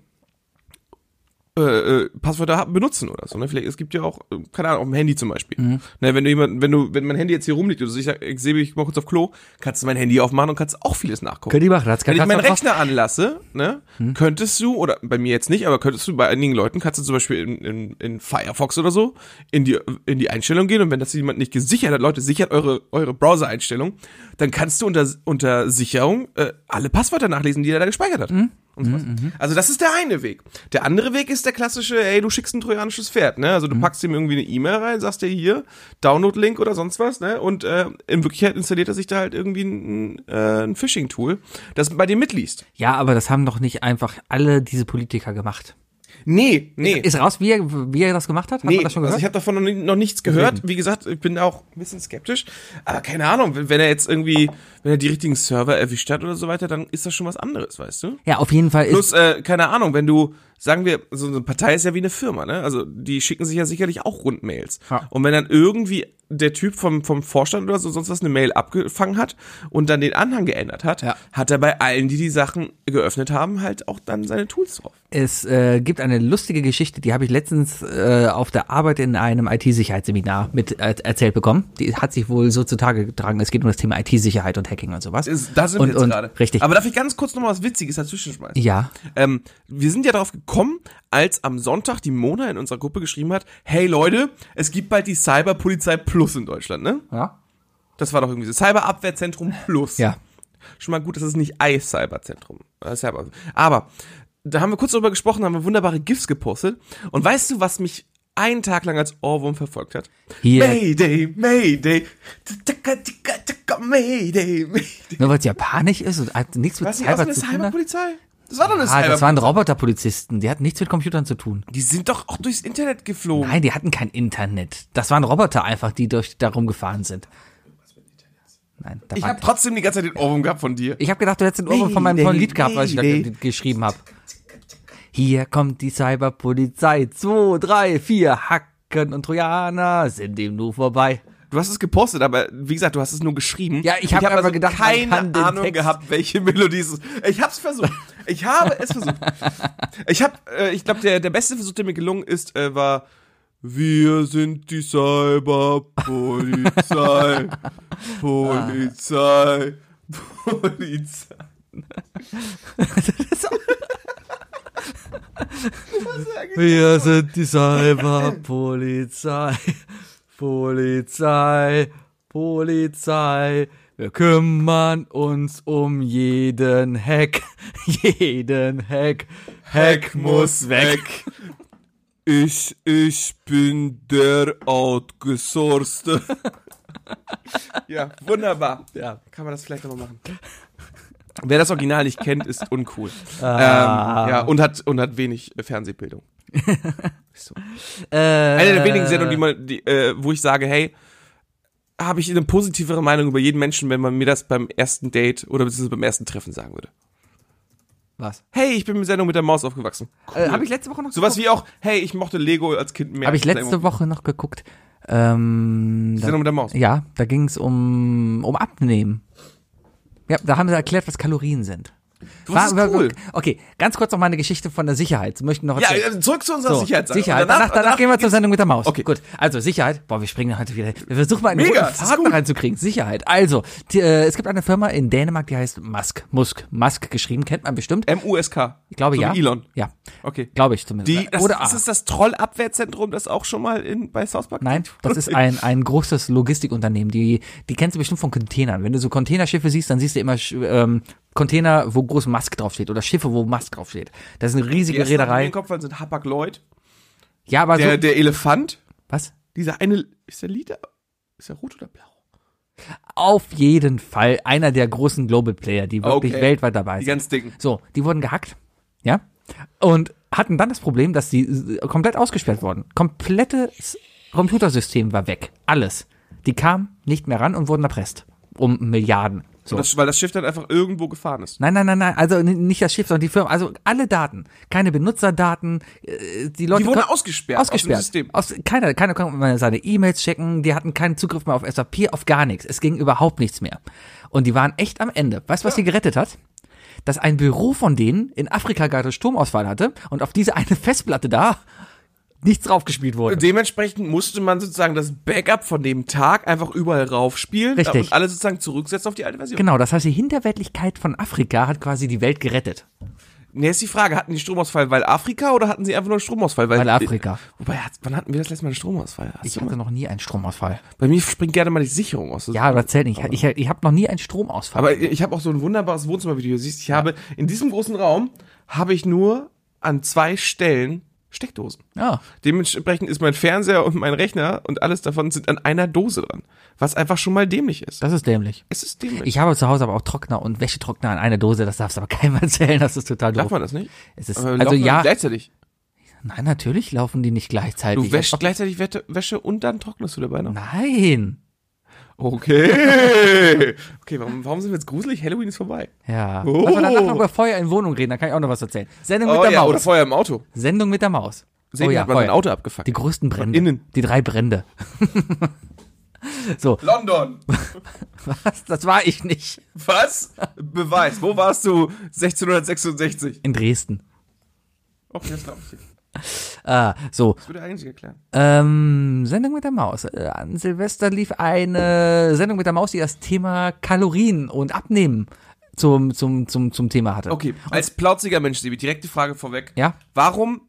äh, äh, Passwörter haben, benutzen oder so. Ne? Vielleicht, es gibt ja auch, äh, keine Ahnung, auf dem Handy zum Beispiel. Mhm. Ne, wenn du jemand, wenn du, wenn mein Handy jetzt hier rumliegt oder so, ich, ich sehe mich mal kurz auf Klo, kannst du mein Handy aufmachen und kannst auch vieles nachgucken. Könnt ihr machen, das kann Wenn ich meinen Rechner anlasse, ne, Hm. könntest du, oder bei mir jetzt nicht, aber könntest du bei einigen Leuten, kannst du zum Beispiel in, in, in Firefox oder so, in die, in die Einstellung gehen und wenn das jemand nicht gesichert hat, Leute, sichert eure, eure Browser-Einstellung, dann kannst du unter, unter Sicherung äh, alle Passwörter nachlesen, die er da gespeichert hat. Hm. Und sowas. Also das ist der eine Weg. Der andere Weg ist der klassische, ey, du schickst ein trojanisches Pferd, ne? Also du packst ihm irgendwie eine E-Mail rein, sagst dir hier, Download-Link oder sonst was, ne? Und äh, in Wirklichkeit installiert er sich da halt irgendwie ein, äh, ein Phishing-Tool, das bei dir mitliest. Ja, aber das haben doch nicht einfach alle diese Politiker gemacht. Nee, nee. Ist raus, wie er, wie er das gemacht hat? Hat Nee, man das schon also gehört? ich habe davon noch, ni- noch nichts gehört. Wie gesagt, ich bin auch ein bisschen skeptisch. Aber keine Ahnung, wenn, wenn er jetzt irgendwie, wenn er die richtigen Server erwischt hat oder so weiter, dann ist das schon was anderes, weißt du? ja, auf jeden Fall ist, Plus, äh, keine Ahnung, wenn du, sagen wir, so eine Partei ist ja wie eine Firma, ne? Also die schicken sich ja sicherlich auch Rundmails. Ja. Und wenn dann irgendwie der Typ vom, vom Vorstand oder so sonst was eine Mail abgefangen hat und dann den Anhang geändert hat, Ja. hat er bei allen, die die Sachen geöffnet haben, halt auch dann seine Tools drauf. es äh, gibt eine lustige Geschichte, die habe ich letztens äh, auf der Arbeit in einem IT-Sicherheitsseminar mit äh, erzählt bekommen. Die hat sich wohl so zutage getragen. Es geht um das Thema IT-Sicherheit und Hacking und sowas. Ist, da sind und, wir jetzt gerade. Richtig. Aber darf ich ganz kurz noch mal was Witziges dazwischen schmeißen? ja, Ähm, wir sind ja darauf gekommen, als am Sonntag die Mona in unserer Gruppe geschrieben hat, hey Leute, es gibt bald die Cyberpolizei Plus in Deutschland, ne? ja, Das war doch irgendwie so. Cyberabwehrzentrum Plus. ja. Schon mal gut, das ist nicht i-Cyberzentrum. Äh, Cyber. Aber da haben wir kurz drüber gesprochen, haben wir wunderbare GIFs gepostet. Und weißt du, was mich einen Tag lang als Ohrwurm verfolgt hat? Hier. Mayday, Mayday, tika, tika, tika, Mayday, Mayday. Nur weil es japanisch ist und hat nichts mit Cyber eine zu tun. Cyberpolizei? Das war doch eine Ah, das waren. Roboterpolizisten. Die hatten nichts mit Computern zu tun. Die sind doch auch durchs Internet geflogen. Nein, die hatten kein Internet. Das waren Roboter einfach, die durch darum gefahren sind. Nein, Ich habe trotzdem die ganze Zeit den Ohrwurm gehabt von dir. ich habe gedacht, du hättest den Ohrwurm von meinem tollen Lied gehabt, was ich da geschrieben habe. Hier kommt die Cyberpolizei. Zwei, drei, vier Hacken und Trojaner sind ihm nur vorbei. Du hast es gepostet, aber wie gesagt, du hast es nur geschrieben. Ja, ich hab hab einfach gedacht, keine Ahnung Text- gehabt, welche Melodie es ist. Ich hab's versucht. Ich habe es versucht. Ich habe, äh, ich glaube, der, der beste Versuch, der mir gelungen ist, äh, war Wir sind die Cyberpolizei. Polizei. Polizei. Wir sind die Cyberpolizei. Polizei, Polizei. Wir kümmern uns um jeden Hack. Jeden Hack. Hack muss weg. Ich, ich bin der Outgesourcete. ja, wunderbar. Ja. Kann man das vielleicht nochmal machen? Wer das Original nicht kennt, ist uncool. Ah. Ähm, ja, und hat, und hat wenig Fernsehbildung. So. Äh, Eine der wenigen Sendungen, die man, die, äh, wo ich sage, hey, habe ich eine positivere Meinung über jeden Menschen, wenn man mir das beim ersten Date oder beziehungsweise beim ersten Treffen sagen würde. Was? Hey, ich bin mit Sendung mit der Maus aufgewachsen. Äh, Habe ich letzte Woche noch Sowas wie auch, hey, ich mochte Lego als Kind mehr. Habe ich letzte Woche noch geguckt. Ähm, da, Sendung mit der Maus. ja, da ging es um, um Abnehmen. Ja, da haben sie erklärt, was Kalorien sind. Das ist cool. Okay, ganz kurz noch mal eine Geschichte von der Sicherheit. Sie möchten noch Ja, erzählen. also zurück zu unserer So, Sicherheitssache. Sicherheit. Und Danach, danach, gehen wir zur Sendung mit der Maus. Okay. Gut. Also Sicherheit. Boah, wir springen heute wieder. Wir versuchen mal einen Mega, roten das Faden reinzukriegen. Sicherheit. Also, die, äh, es gibt eine Firma in Dänemark, die heißt Musk. Musk. Musk geschrieben, kennt man bestimmt. M-U-S-K. Ich glaube so ja. Elon. Ja. Okay. Glaube ich zumindest. Die, das, Oder ist es das Trollabwehrzentrum, das auch schon mal in, bei South Park? Nein, das ist ein, ein großes Logistikunternehmen. Die, die kennst du bestimmt von Containern. Wenn du so Containerschiffe siehst, dann siehst du immer ähm, Container, wo groß Musk draufsteht oder Schiffe, wo Musk draufsteht. Das ist eine Die riesige die Reederei. den Kopf sind Hapag Lloyd. Ja, aber Der, so, der Elefant. was? Dieser eine, ist der Liter, ist der rot oder blau? Auf jeden Fall einer der großen Global Player, die wirklich Okay. weltweit dabei Die sind. ganz dicken. So, die wurden gehackt, ja, und hatten dann das Problem, dass die äh, komplett ausgesperrt wurden. Komplettes Computersystem war weg, alles. Die kamen nicht mehr ran und wurden erpresst um Milliarden. So. Das, weil das Schiff dann einfach irgendwo gefahren ist. Nein, nein, nein, nein, also nicht das Schiff, sondern die Firma, also alle Daten, keine Benutzerdaten, äh, die Leute Die wurden kon- ausgesperrt aus dem ausgesperrt. System. Aus, keiner, keiner konnte mal seine E-Mails checken, die hatten keinen Zugriff mehr auf SAP, auf gar nichts. Es ging überhaupt nichts mehr. Und die waren echt am Ende. Weißt du, was sie gerettet hat? Dass ein Büro von denen in Afrika gerade Stromausfall hatte und auf diese eine Festplatte da nichts draufgespielt wurde. Dementsprechend musste man sozusagen das Backup von dem Tag einfach überall raufspielen Richtig. und alle sozusagen zurücksetzen auf die alte Version. Genau, das heißt, die Hinterweltlichkeit von Afrika hat quasi die Welt gerettet. Nee, ist die Frage, hatten die Stromausfall, weil Afrika oder hatten sie einfach nur einen Stromausfall? Weil, Weil Afrika. Wobei, wann hatten wir das letzte Mal einen Stromausfall? Hast Ich du mal- hatte noch nie einen Stromausfall. Bei mir springt gerne mal die Sicherung aus. Ja, das zählt nicht. Ich, ich habe noch nie einen Stromausfall. Aber ich habe auch so ein wunderbares Wohnzimmer, wie du siehst. Ich habe in diesem großen Raum habe ich nur an zwei Stellen Steckdosen. ja. Dementsprechend ist mein Fernseher und mein Rechner und alles davon sind an einer Dose dran. Was einfach schon mal dämlich ist. Das ist dämlich. Es ist dämlich. Ich habe zu Hause aber auch Trockner und Wäschetrockner in einer Dose. Das darfst du aber keinem erzählen. Das ist total Darf doof. man das nicht? Es ist, Aber also ja, Gleichzeitig. nein, natürlich laufen die nicht gleichzeitig. Du wäschst gleichzeitig Wette- Wäsche und dann trocknest du dabei noch. Nein. Okay. Okay, warum, warum sind wir jetzt gruselig? Halloween ist vorbei. Ja. Oh. Lass mal danach noch über Feuer in Wohnung reden. Da kann ich auch noch was erzählen. Sendung mit Oh der ja, oder Maus. Feuer im Auto. Sendung mit der Maus. Sehen oh ja, hat man Feuer. sein Auto abgefuckt. Die größten Brände. innen. Die drei Brände. so, London. was? Das war ich nicht. Was? Beweis. Wo warst du 1666? In Dresden. Okay, das glaube ich dir. Ah, so. Das würde eigentlich erklären. Ähm, Sendung mit der Maus. Äh, an Silvester lief eine Sendung mit der Maus, die das Thema Kalorien und Abnehmen zum, zum, zum, zum Thema hatte. Okay, als plauziger Mensch, Sebi, direkte Frage vorweg. Ja? Warum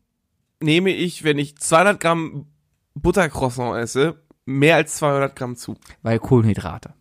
nehme ich, wenn ich 200 Gramm Buttercroissant esse, mehr als 200 Gramm zu? Weil Kohlenhydrate.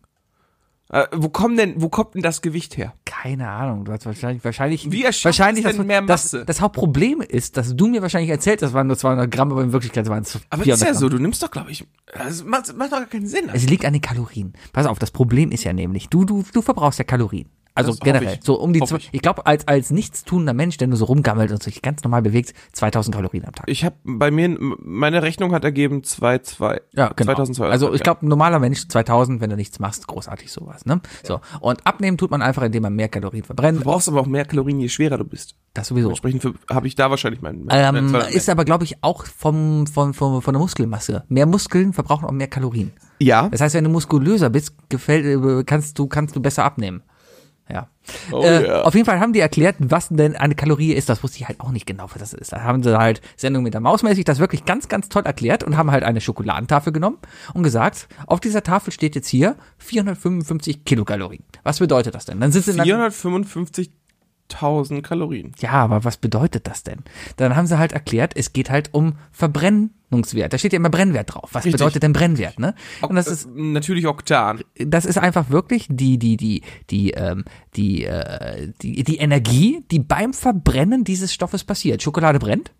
Äh, wo kommt denn, wo kommt denn das Gewicht her? Keine Ahnung, du hast wahrscheinlich, wahrscheinlich, Wie wahrscheinlich das, mehr Masse? Das, das Hauptproblem ist, dass du mir wahrscheinlich erzählt, das waren nur 200 Gramm, aber in Wirklichkeit waren es 400 Aber das ist ja Gramm. so, du nimmst doch, glaube ich, das macht, macht doch gar keinen Sinn. Es liegt an den Kalorien. Pass auf, das Problem ist ja nämlich, du, du, du verbrauchst ja Kalorien. Also Das generell. ich. So um die, zwei- ich. ich glaube, als, als nichtstuender Mensch, der nur so rumgammelt und sich ganz normal bewegt, 2000 Kalorien am Tag. Ich habe bei mir, meine Rechnung hat ergeben 2, 2. Ja, genau. 2200. Also ich ja. glaube, ein normaler Mensch 2000, wenn du nichts machst, großartig sowas, ne? So. Und abnehmen tut man einfach, indem man mehr Kalorien verbrennt. Du brauchst aber auch mehr Kalorien, je schwerer du bist. Das sowieso. Entsprechend habe ich da wahrscheinlich meinen. Ähm, 200 mehr. ist aber, glaube ich, auch vom, vom, vom, von der Muskelmasse. Mehr Muskeln verbrauchen auch mehr Kalorien. ja, Das heißt, wenn du muskulöser bist, gefällt, äh, kannst du, kannst du besser abnehmen. Ja. Oh, äh, ja. Auf jeden Fall haben die erklärt, was denn eine Kalorie ist. Das wusste ich halt auch nicht genau, was das ist. Da haben sie halt Sendung mit der Maus mäßig das wirklich ganz, ganz toll erklärt und haben halt eine Schokoladentafel genommen und gesagt, auf dieser Tafel steht jetzt hier 455 Kilokalorien. Was bedeutet das denn? Dann sind sie dann, 455.000 Kalorien. ja, aber was bedeutet das denn? Dann haben sie halt erklärt, es geht halt um Verbrennungswert. Da steht ja immer Brennwert drauf. Was Richtig. bedeutet denn Brennwert, ne? Und das ist natürlich Oktan. das ist einfach wirklich die die die die ähm, die äh, die die Energie, die beim Verbrennen dieses Stoffes passiert. Schokolade brennt.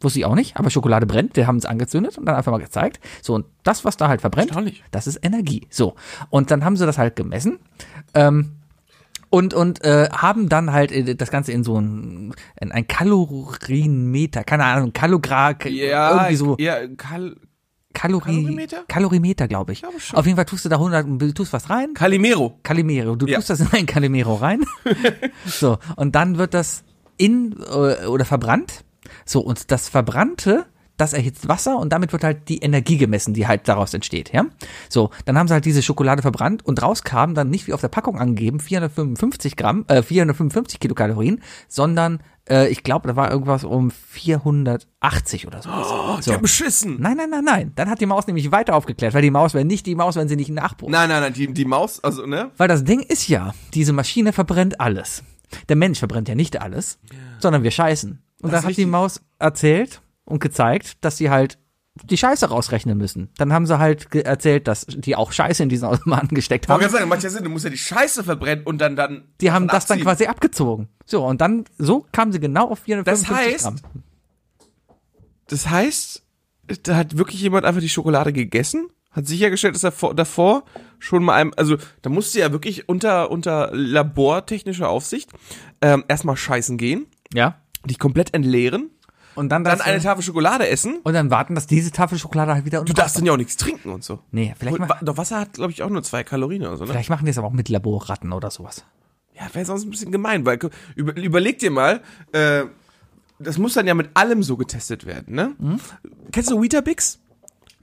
Wusste ich auch nicht, aber Schokolade brennt, wir haben es angezündet und dann einfach mal gezeigt. So, und das, was da halt verbrennt, das ist Energie. So. Und dann haben sie das halt gemessen. Ähm, und, und äh, haben dann halt äh, das Ganze in so ein, in ein Kalorienmeter, keine Ahnung, Kalogra, Ja, irgendwie so Ja, Kal Kalorie, Kalorimeter? Kalorimeter, glaube ich. schon. Auf jeden Fall tust du da 100, du tust was rein, Calimero. Calimero. Du Ja. tust das in ein Calimero rein. so, und dann wird das in äh, oder verbrannt. So, und das Verbrannte, das erhitzt Wasser und damit wird halt die Energie gemessen, die halt daraus entsteht, ja? So, dann haben sie halt diese Schokolade verbrannt und raus kam dann nicht wie auf der Packung angegeben 455 Gramm, äh, 455 Kilokalorien, sondern äh, ich glaube, da war irgendwas um 480 oder so. Oh, so. der beschissen. Nein, nein, nein, nein. Dann hat die Maus nämlich weiter aufgeklärt, weil die Maus wäre nicht die Maus, wenn sie nicht nachbohrt. Nein, nein, nein, die, die Maus, also, ne? Weil das Ding ist ja, diese Maschine verbrennt alles. Der Mensch verbrennt ja nicht alles, sondern wir scheißen. Und Das ist hat die. Maus erzählt und gezeigt, dass sie halt die Scheiße rausrechnen müssen. Dann haben sie halt erzählt, dass die auch Scheiße in diesen Automaten gesteckt Ich haben. gerade sagen, macht ja Sinn, du musst ja die Scheiße verbrennen und dann, dann. Die haben das dann quasi abgezogen. So, und dann, so kamen sie genau auf 455 Das heißt, Gramm. Das heißt, da hat wirklich jemand einfach die Schokolade gegessen, hat sichergestellt, dass er vor, davor schon mal einem, also da musste ja wirklich unter, unter labortechnischer Aufsicht ähm, erstmal scheißen gehen, Ja. dich komplett entleeren, Und dann, dann eine Tafel Schokolade essen. und dann warten, dass diese Tafel Schokolade halt wieder Du darfst dann ja auch nichts trinken und so. Nee, vielleicht, wa- doch Wasser hat, glaube ich, auch nur zwei Kalorien oder so, ne? vielleicht machen die es aber auch mit Laborratten oder sowas. Ja, wäre sonst ein bisschen gemein, weil über, überleg dir mal, äh, das muss dann ja mit allem so getestet werden, ne? Kennst du Weetabix?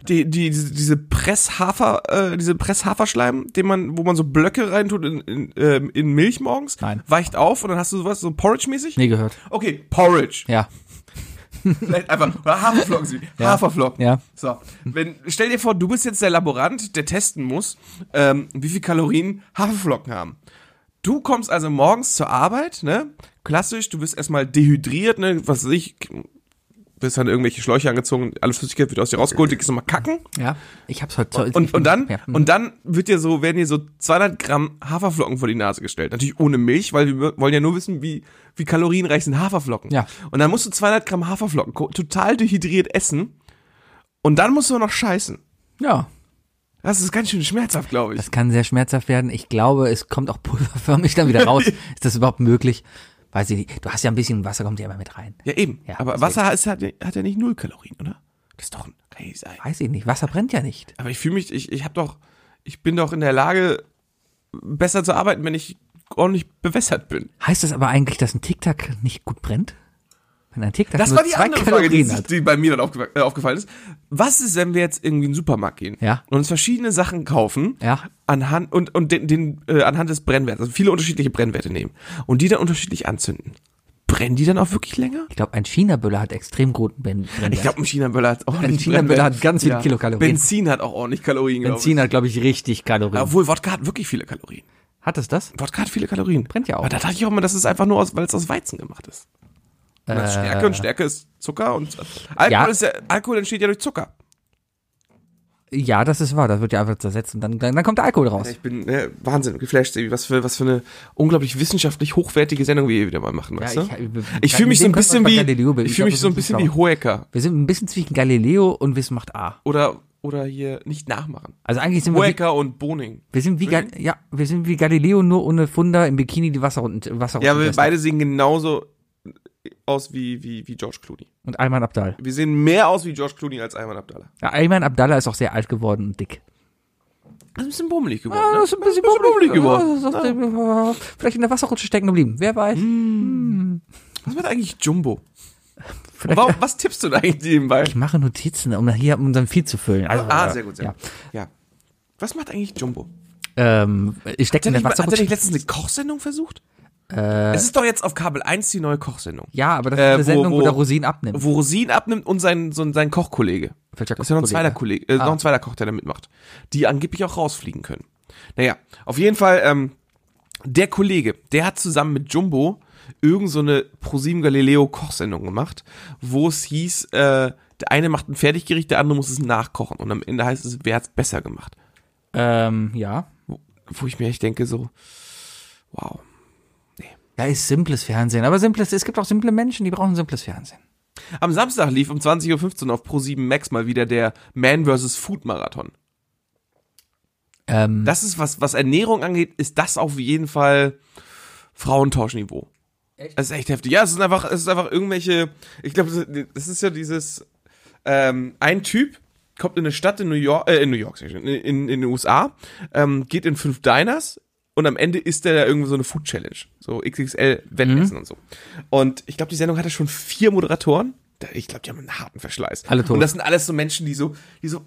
Die, die, diese, diese Presshafer, äh, diese Presshaferschleim, den man, wo man so Blöcke reintut in, in, ähm, in Milch morgens, Nein. weicht auf und dann hast du sowas, so Porridge-mäßig? Nie gehört. Okay, Porridge. Ja. Vielleicht einfach, oder Haferflocken, sie- Haferflocken. Ja. So, wenn, stell dir vor, du bist jetzt der Laborant, der testen muss, ähm, wie viel Kalorien Haferflocken haben. Du kommst also morgens zur Arbeit, ne? Klassisch, du wirst erstmal dehydriert, ne? Was weiß ich, wirst dann irgendwelche Schläuche angezogen, alle Flüssigkeit wird aus dir rausgeholt, du gehst nochmal kacken. Ja. Ich hab's heute. ich Und, und dann, Ja. und dann wird dir so, werden dir so 200 Gramm Haferflocken vor die Nase gestellt. Natürlich ohne Milch, weil wir wollen ja nur wissen, wie, wie kalorienreich sind Haferflocken. Ja. Und dann musst du 200 Gramm Haferflocken total dehydriert essen. Und dann musst du noch scheißen. ja. Das ist ganz schön schmerzhaft, glaube ich. Das kann sehr schmerzhaft werden. Ich glaube, es kommt auch pulverförmig dann wieder raus. ist das überhaupt möglich? Weiß ich nicht. Du hast ja ein bisschen Wasser, kommt ja immer mit rein. Ja, eben. Ja, Aber Wasser ist, hat, hat ja nicht null Kalorien, oder? Das ist doch ein, kann nicht sein. Weiß ich nicht. Wasser brennt ja nicht. Aber ich fühle mich, ich, ich habe doch, ich bin doch in der Lage, besser zu arbeiten, wenn ich ordentlich bewässert bin. Heißt das aber eigentlich, dass ein Tic-Tac nicht gut brennt? Wenn ein Tic-Tac Das war die zwei andere Frage, die, Kalorien sich- hat. die bei mir dann aufge äh, aufgefallen ist. Was ist, wenn wir jetzt irgendwie in den Supermarkt gehen Ja. und uns verschiedene Sachen kaufen Ja. anhand und, und den, den äh, anhand des Brennwerts, also viele unterschiedliche Brennwerte nehmen und die dann unterschiedlich anzünden? Brennen die dann auch wirklich länger? Ich glaube, ein China-Böller hat extrem guten Ben- Brennwert. Ich glaube, ein China-Böller hat auch Ein China-Böller hat ganz viele Kilokalorien. Benzin hat auch ordentlich Kalorien, glaube Benzin hat, glaube ich, richtig Kalorien. Obwohl, Wodka hat wirklich viele Kalorien. Hat es das? Wodka hat viele Kalorien. Brennt ja auch. Aber da dachte ich auch immer, das ist einfach nur aus, weil es aus Weizen gemacht ist. Ist Stärke und Stärke ist Zucker und Alkohol, Äh. Ja. ist ja, Alkohol entsteht ja durch Zucker. Ja, das ist wahr. Das wird ja einfach zersetzt und dann, dann, dann kommt der Alkohol raus. Ich bin äh, Wahnsinn geflasht, was für was für eine unglaublich wissenschaftlich hochwertige Sendung wir hier wieder mal machen, weißt du? Ich fühle mich so ein bisschen wie ich fühle mich so ein bisschen wie Hoeker Wir sind ein bisschen zwischen Galileo und Wissen macht A. oder oder hier nicht nachmachen. Also eigentlich sind wir wie, Hoeker und Boning. wir sind wie Gal ja, wir sind wie Galileo nur ohne Funder im Bikini die Wasser und Wasser Ja, wir beide sehen genauso aus wie wie wie George Clooney. und Ayman Abdal. Wir sehen mehr aus wie George Clooney als Ayman Abdallah. Ja, Ayman Abdallah ist auch sehr alt geworden und dick. Das ist ein bisschen bummelig geworden. Ah, ne? das ist ein bisschen bummelig bummelig geworden. geworden. Vielleicht in der Wasserrutsche stecken geblieben. Wer weiß. Was macht eigentlich Jumbo? Warum, was tippst du da eigentlich nebenbei? ich mache Notizen, um hier unseren Feed zu füllen. Also, Ah, äh, sehr gut, sehr ja. gut. Ja. Was macht eigentlich Jumbo? Ähm, ich stecke in er der mal- hat er nicht Wasserrutsche. letztens eine Kochsendung versucht? Es ist doch jetzt auf Kabel 1 die neue Kochsendung. Ja, aber das Äh, ist eine wo- Sendung, wo, wo- der Rosinen abnimmt. Wo Rosin abnimmt und sein, so, sein Kochkollege. Welcher Das ist ja noch ein zweiter Kollege? Kollege, äh, Ah. noch ein zweiter Koch, der da mitmacht. Die angeblich auch rausfliegen können. Naja, auf jeden Fall, ähm, der Kollege, der hat zusammen mit Jumbo irgend so eine ProSieben Galileo Kochsendung gemacht, wo es hieß, äh, der eine macht ein Fertiggericht, der andere muss es nachkochen. Und am Ende heißt es, wer hat's besser gemacht. Ähm, ja. Wo, wo ich mir echt denke, so, wow. Ja, ist simples Fernsehen. Aber simples, es gibt auch simple Menschen, die brauchen simples Fernsehen. Am Samstag lief um 20.15 Uhr auf Pro7 Max mal wieder der Man vs. Food Marathon. Ähm, Das ist was, was Ernährung angeht, ist das auf jeden Fall Frauentauschniveau. Echt? Das ist echt heftig. Ja, es ist einfach, es ist einfach irgendwelche, ich glaube, das ist ja dieses, ähm, ein Typ kommt in eine Stadt in New York, äh, in New York, in, in, in den USA, ähm, geht in fünf Diners und am Ende isst er da irgendwo so eine Food Challenge. So XXL Wettessen und so. Und ich glaube, die Sendung hatte schon vier Moderatoren. Da- Ich glaube, die haben einen harten Verschleiß. Alle tot. Und das sind alles so Menschen, die so, die so,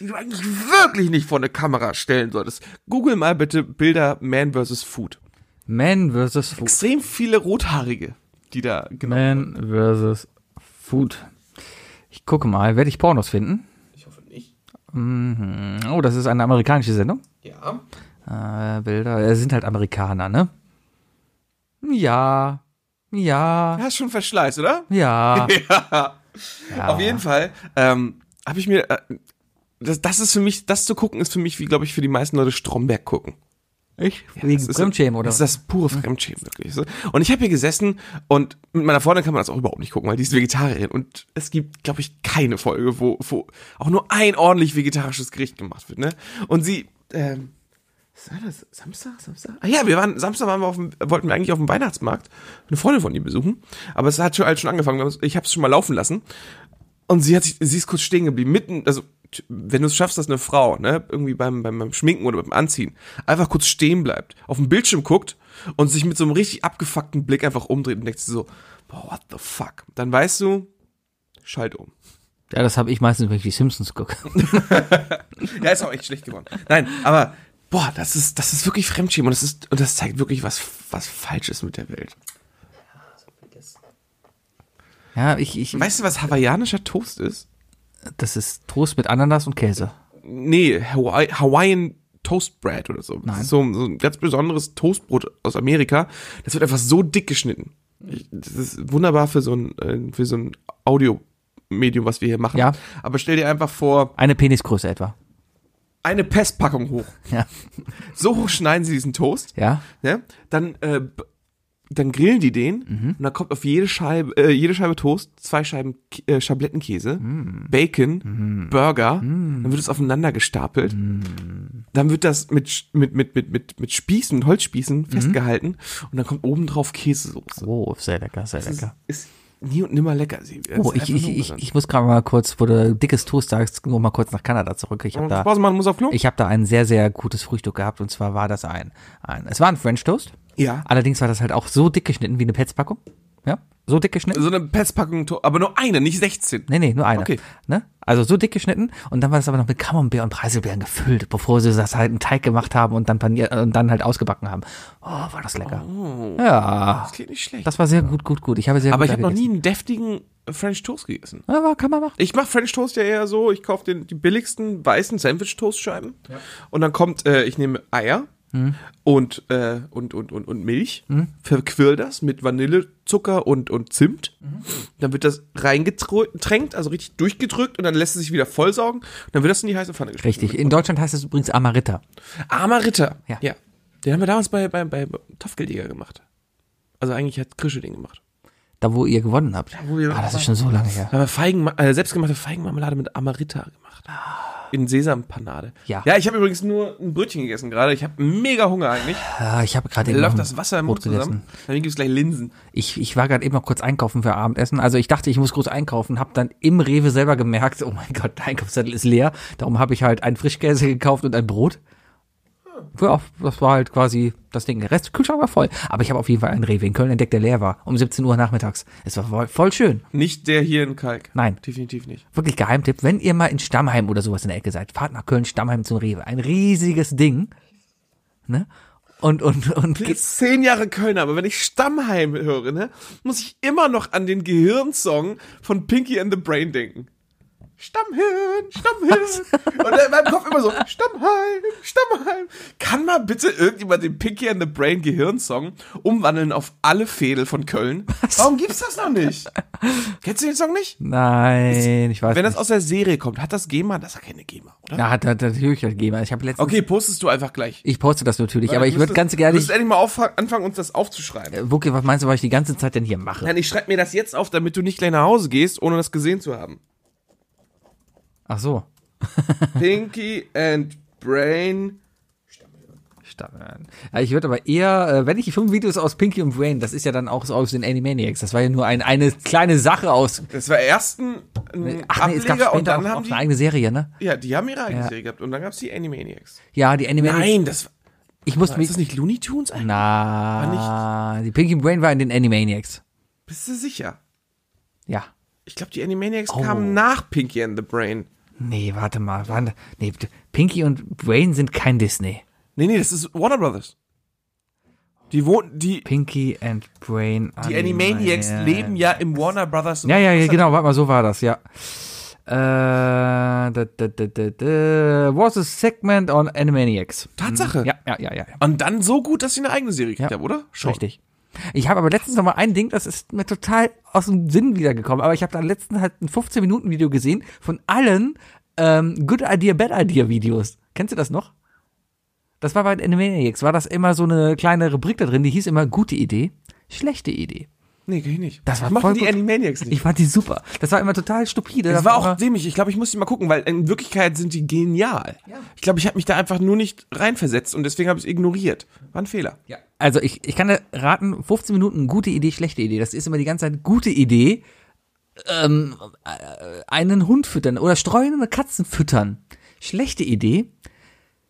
die du eigentlich wirklich nicht vor eine Kamera stellen solltest. Google mal bitte Bilder Man vs. Food. Man vs. Food. Extrem viele Rothaarige, die da genau. Man vs. Food. Ich gucke mal, werde ich Pornos finden? Ich hoffe nicht. Mhm. Oh, das ist eine amerikanische Sendung. Ja. Äh, Bilder, es sind halt Amerikaner, ne? Ja. Ja. Ja, ist schon Verschleiß, oder? Ja. Ja. ja. Auf jeden Fall ähm, habe ich mir, äh, das, das ist für mich, das zu gucken, ist für mich, wie glaube ich, für die meisten Leute Stromberg gucken. Ich? Ja, Wegen Fremdschämen, oder? Das ist das pure Fremdschämen, wirklich. Und ich habe hier gesessen und mit meiner Freundin kann man das auch überhaupt nicht gucken, weil die ist Vegetarierin. Und es gibt, glaube ich, keine Folge, wo, wo auch nur ein ordentlich vegetarisches Gericht gemacht wird. Ne? Und sie, ähm, was war das? Samstag? Samstag? Ah ja, wir waren, Samstag waren wir auf dem, wollten wir eigentlich auf dem Weihnachtsmarkt eine Freundin von ihr besuchen. Aber es hat schon, halt schon angefangen. Ich habe es schon mal laufen lassen. Und sie hat sich, sie ist kurz stehen geblieben, mitten, also wenn du es schaffst, dass eine Frau, ne, irgendwie beim, beim, beim Schminken oder beim Anziehen, einfach kurz stehen bleibt, auf dem Bildschirm guckt und sich mit so einem richtig abgefuckten Blick einfach umdreht und denkt sich so, boah, what the fuck? Dann weißt du, schalt um. ja, das habe ich meistens, wenn ich die Simpsons gucke. Ja, ist auch echt schlecht geworden. Nein, aber, boah, das ist, das ist wirklich Fremdschämen und das ist, und das zeigt wirklich, was, was falsch ist mit der Welt. Ja, ich, ich, Weißt du, was hawaiianischer Toast ist? das ist Toast mit Ananas und Käse. Nee, Hawaii, Hawaiian Toast Bread oder so. Das Nein. ist so, so ein ganz besonderes Toastbrot aus Amerika. Das wird einfach so dick geschnitten. Ich, das ist wunderbar für so ein, äh, für so ein Audiomedium, was wir hier machen. Ja. Aber stell dir einfach vor, Eine Penisgröße etwa. Eine Pestpackung hoch. Ja. So hoch schneiden sie diesen Toast. Ja. Ne? Dann, äh, dann grillen die den Mhm. und dann kommt auf jede Scheibe, äh, jede Scheibe Toast zwei Scheiben äh, Schablettenkäse, Mhm. Bacon, Burger, dann wird es aufeinander gestapelt. Mhm. Dann wird das mit, mit, mit, mit, mit, mit Spießen, Holzspießen Mhm. festgehalten und dann kommt oben drauf Käsesoße. Oh, sehr lecker, sehr Das ist, lecker. ist nie und nimmer lecker. Sie- Oh, ich, ich, ich, ich muss gerade mal kurz, wo du dickes Toast sagst, nur mal kurz nach Kanada zurück. Ich habe da, Pause machen muss auf Klo? ich habe da ein sehr, sehr gutes Frühstück gehabt und zwar war das ein, ein es war ein French Toast. ja. Allerdings war das halt auch so dick geschnitten wie eine Petzpackung. Ja, so dick geschnitten. So eine Pestpackung, aber nur eine, nicht 16. Nee, nee, nur eine. Okay. Ne? Also so dick geschnitten und dann war das aber noch mit Camembert und Preiselbeeren gefüllt, bevor sie das halt einen Teig gemacht haben und dann paniert und dann halt ausgebacken haben. Oh, war das lecker. Ja, Das klingt nicht schlecht. das war sehr gut, gut, gut. Ich habe sehr aber ich habe noch nie einen deftigen French Toast gegessen. Ja, aber kann man machen. Ich mache French Toast ja eher so, ich kaufe den die billigsten weißen Sandwich Toastscheiben und dann kommt äh, ich nehme Eier und, äh, und und und und Milch, verquirl das mit Vanillezucker und und Zimt. Dann wird das reingetränkt, also richtig durchgedrückt und dann lässt es sich wieder vollsaugen und dann wird das in die heiße Pfanne geschmissen. Richtig. In Deutschland heißt es übrigens Amaritta. Armer Ritter. Ja. ja. Den haben wir damals bei bei bei Topfgeldjäger gemacht. Also eigentlich hat Krische den gemacht. Da, wo ihr gewonnen habt. wir- ah, das ist schon so lange her. Da haben wir Feigen, äh, selbstgemachte Feigenmarmelade mit Amaritta gemacht. In Sesampanade. Ja. Ja, ich habe übrigens nur ein Brötchen gegessen gerade. Ich habe mega Hunger eigentlich. Ah, ich habe gerade eben läuft das Wasser im Brot Mund zusammen. gegessen. Dann gibt's gleich Linsen. Ich, ich war gerade eben noch kurz einkaufen für Abendessen. Also ich dachte, ich muss groß einkaufen, habe dann im Rewe selber gemerkt, oh mein Gott, der Einkaufszettel ist leer. Darum habe ich halt einen Frischkäse gekauft und ein Brot. Ja, das war halt quasi das Ding. Der Rest Kühlschrank war voll. Aber ich habe auf jeden Fall einen Rewe in Köln entdeckt, der leer war. Um 17 Uhr nachmittags. Es war voll, voll schön. Nicht der hier in Kalk. Nein. Definitiv nicht. Wirklich Geheimtipp. Wenn ihr mal in Stammheim oder sowas in der Ecke seid, fahrt nach Köln, Stammheim zum Rewe. Ein riesiges Ding. ne? Und, und, und, Ich bin jetzt zehn Jahre Kölner, aber wenn ich Stammheim höre, ne, muss ich immer noch an den Gehirnsong von Pinky and the Brain denken. Stammhirn, Stammhirn. Und in meinem Kopf immer so, Stammheim, Stammheim. Kann mal bitte irgendjemand den Pinky and the Brain Gehirnsong umwandeln auf alle Fädel von Köln? Warum gibt's das noch nicht? Kennst du den Song nicht? nein, ich weiß Wenn das nicht. aus der Serie kommt, hat das GEMA? Das hat keine GEMA, oder? Na, hat, hat natürlich gegeben. Ich habe letztens, Okay, postest du einfach gleich. ich poste das natürlich, aber ich würde ganz gerne, müsstest endlich mal anfangen, uns das aufzuschreiben. äh, Wookie, was meinst du, was ich die ganze Zeit denn hier mache? Nein, ich schreibe mir das jetzt auf, damit du nicht gleich nach Hause gehst, ohne das gesehen zu haben. Ach so. Pinky and Brain. Stammeln. Ja, ich würde aber eher, äh, wenn ich fünf Videos aus Pinky und Brain, das ist ja dann auch so aus den Animaniacs. Das war ja nur ein, eine kleine Sache aus. Das war erst ein, Ach nee, es gab später und dann auch, haben auch die. eine eigene Serie, ne? Ja, die haben ihre eigene Ja. Serie gehabt und dann gab's die Animaniacs. Ja, die Animaniacs. Nein, das Ich muss ist mich. das nicht Looney Tunes eigentlich? Na, die Pinky und Brain war in den Animaniacs. Bist du sicher? Ja. Ich glaube, die Animaniacs Oh. kamen nach Pinky and the Brain. Nee, warte mal. Waren, nee, Pinky und Brain sind kein Disney. Nee, nee, das ist Warner Brothers. Die wohnen, die, Pinky and Brain. die Animaniacs leben ja im Warner Brothers. Ja, ja, ja, genau, warte mal, so war das, ja. Äh, da, da, da, da, da, was a segment on Animaniacs. Tatsache. Ja, ja, ja, ja. ja. Und dann so gut, dass sie eine eigene Serie gekriegt Ja, haben, oder? Schon. Richtig. Ich habe aber letztens noch mal ein Ding, das ist mir total aus dem Sinn wiedergekommen, aber ich habe da letztens halt ein 15-Minuten-Video gesehen von allen ähm, Good Idea, Bad Idea Videos. Kennst du das noch? Das war bei den Animaniacs, war das immer so eine kleine Rubrik da drin, die hieß immer gute Idee, schlechte Idee. Nee, kann ich nicht. Das war voll die. Animaniacs nicht. Ich fand die super. Das war immer total stupide. Das Da war auch dämlich. Ich glaube, ich muss die mal gucken, weil in Wirklichkeit sind die genial. Ich glaube, ich habe mich da einfach nur nicht reinversetzt und deswegen habe ich es ignoriert. War ein Fehler. Ja. Also ich, ich kann dir raten, 15 Minuten gute Idee, schlechte Idee. Das ist immer die ganze Zeit gute Idee. Ähm, äh, einen Hund füttern oder streunende Katzen füttern. Schlechte Idee.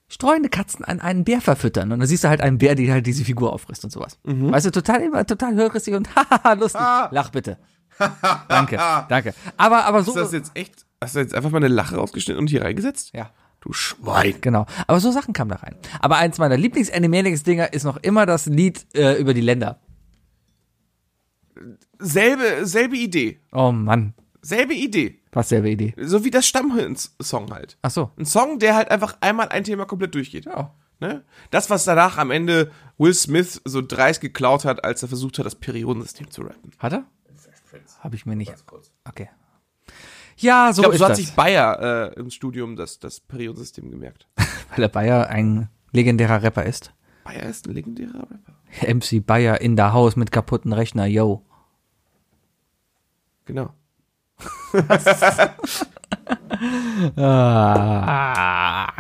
Streunende Katzen an einen Bär verfüttern. Und dann siehst du halt einen Bär, der halt diese Figur auffrisst und sowas. Weißt du, total immer total hörristig und haha, lustig. Lach bitte. danke, danke. Aber, aber so. Ist das jetzt echt? Hast du jetzt einfach mal eine Lache rausgeschnitten und hier reingesetzt? ja. Du Schwein. Genau. Aber so Sachen kamen da rein. Aber eins meiner Lieblings-Animaniacs-Dinger ist noch immer das Lied äh, über die Länder. Selbe, selbe Idee. Oh Mann. Selbe Idee. Was selbe Idee. So wie das Stammhirns-Song halt. Ach so. Ein Song, der halt einfach einmal ein Thema komplett durchgeht. Ja. Ne? Das, was danach am Ende Will Smith so dreist geklaut hat, als er versucht hat, das Periodensystem zu rappen. Hat er? Habe ich mir nicht. Okay. Ja, so Ich glaube, ist so hat das. sich Bayer äh, im Studium das, das Periodensystem gemerkt. Weil der Bayer ein legendärer Rapper ist. Bayer ist ein legendärer Rapper. MC Bayer in der Haus mit kaputten Rechner, yo. Genau. Ah.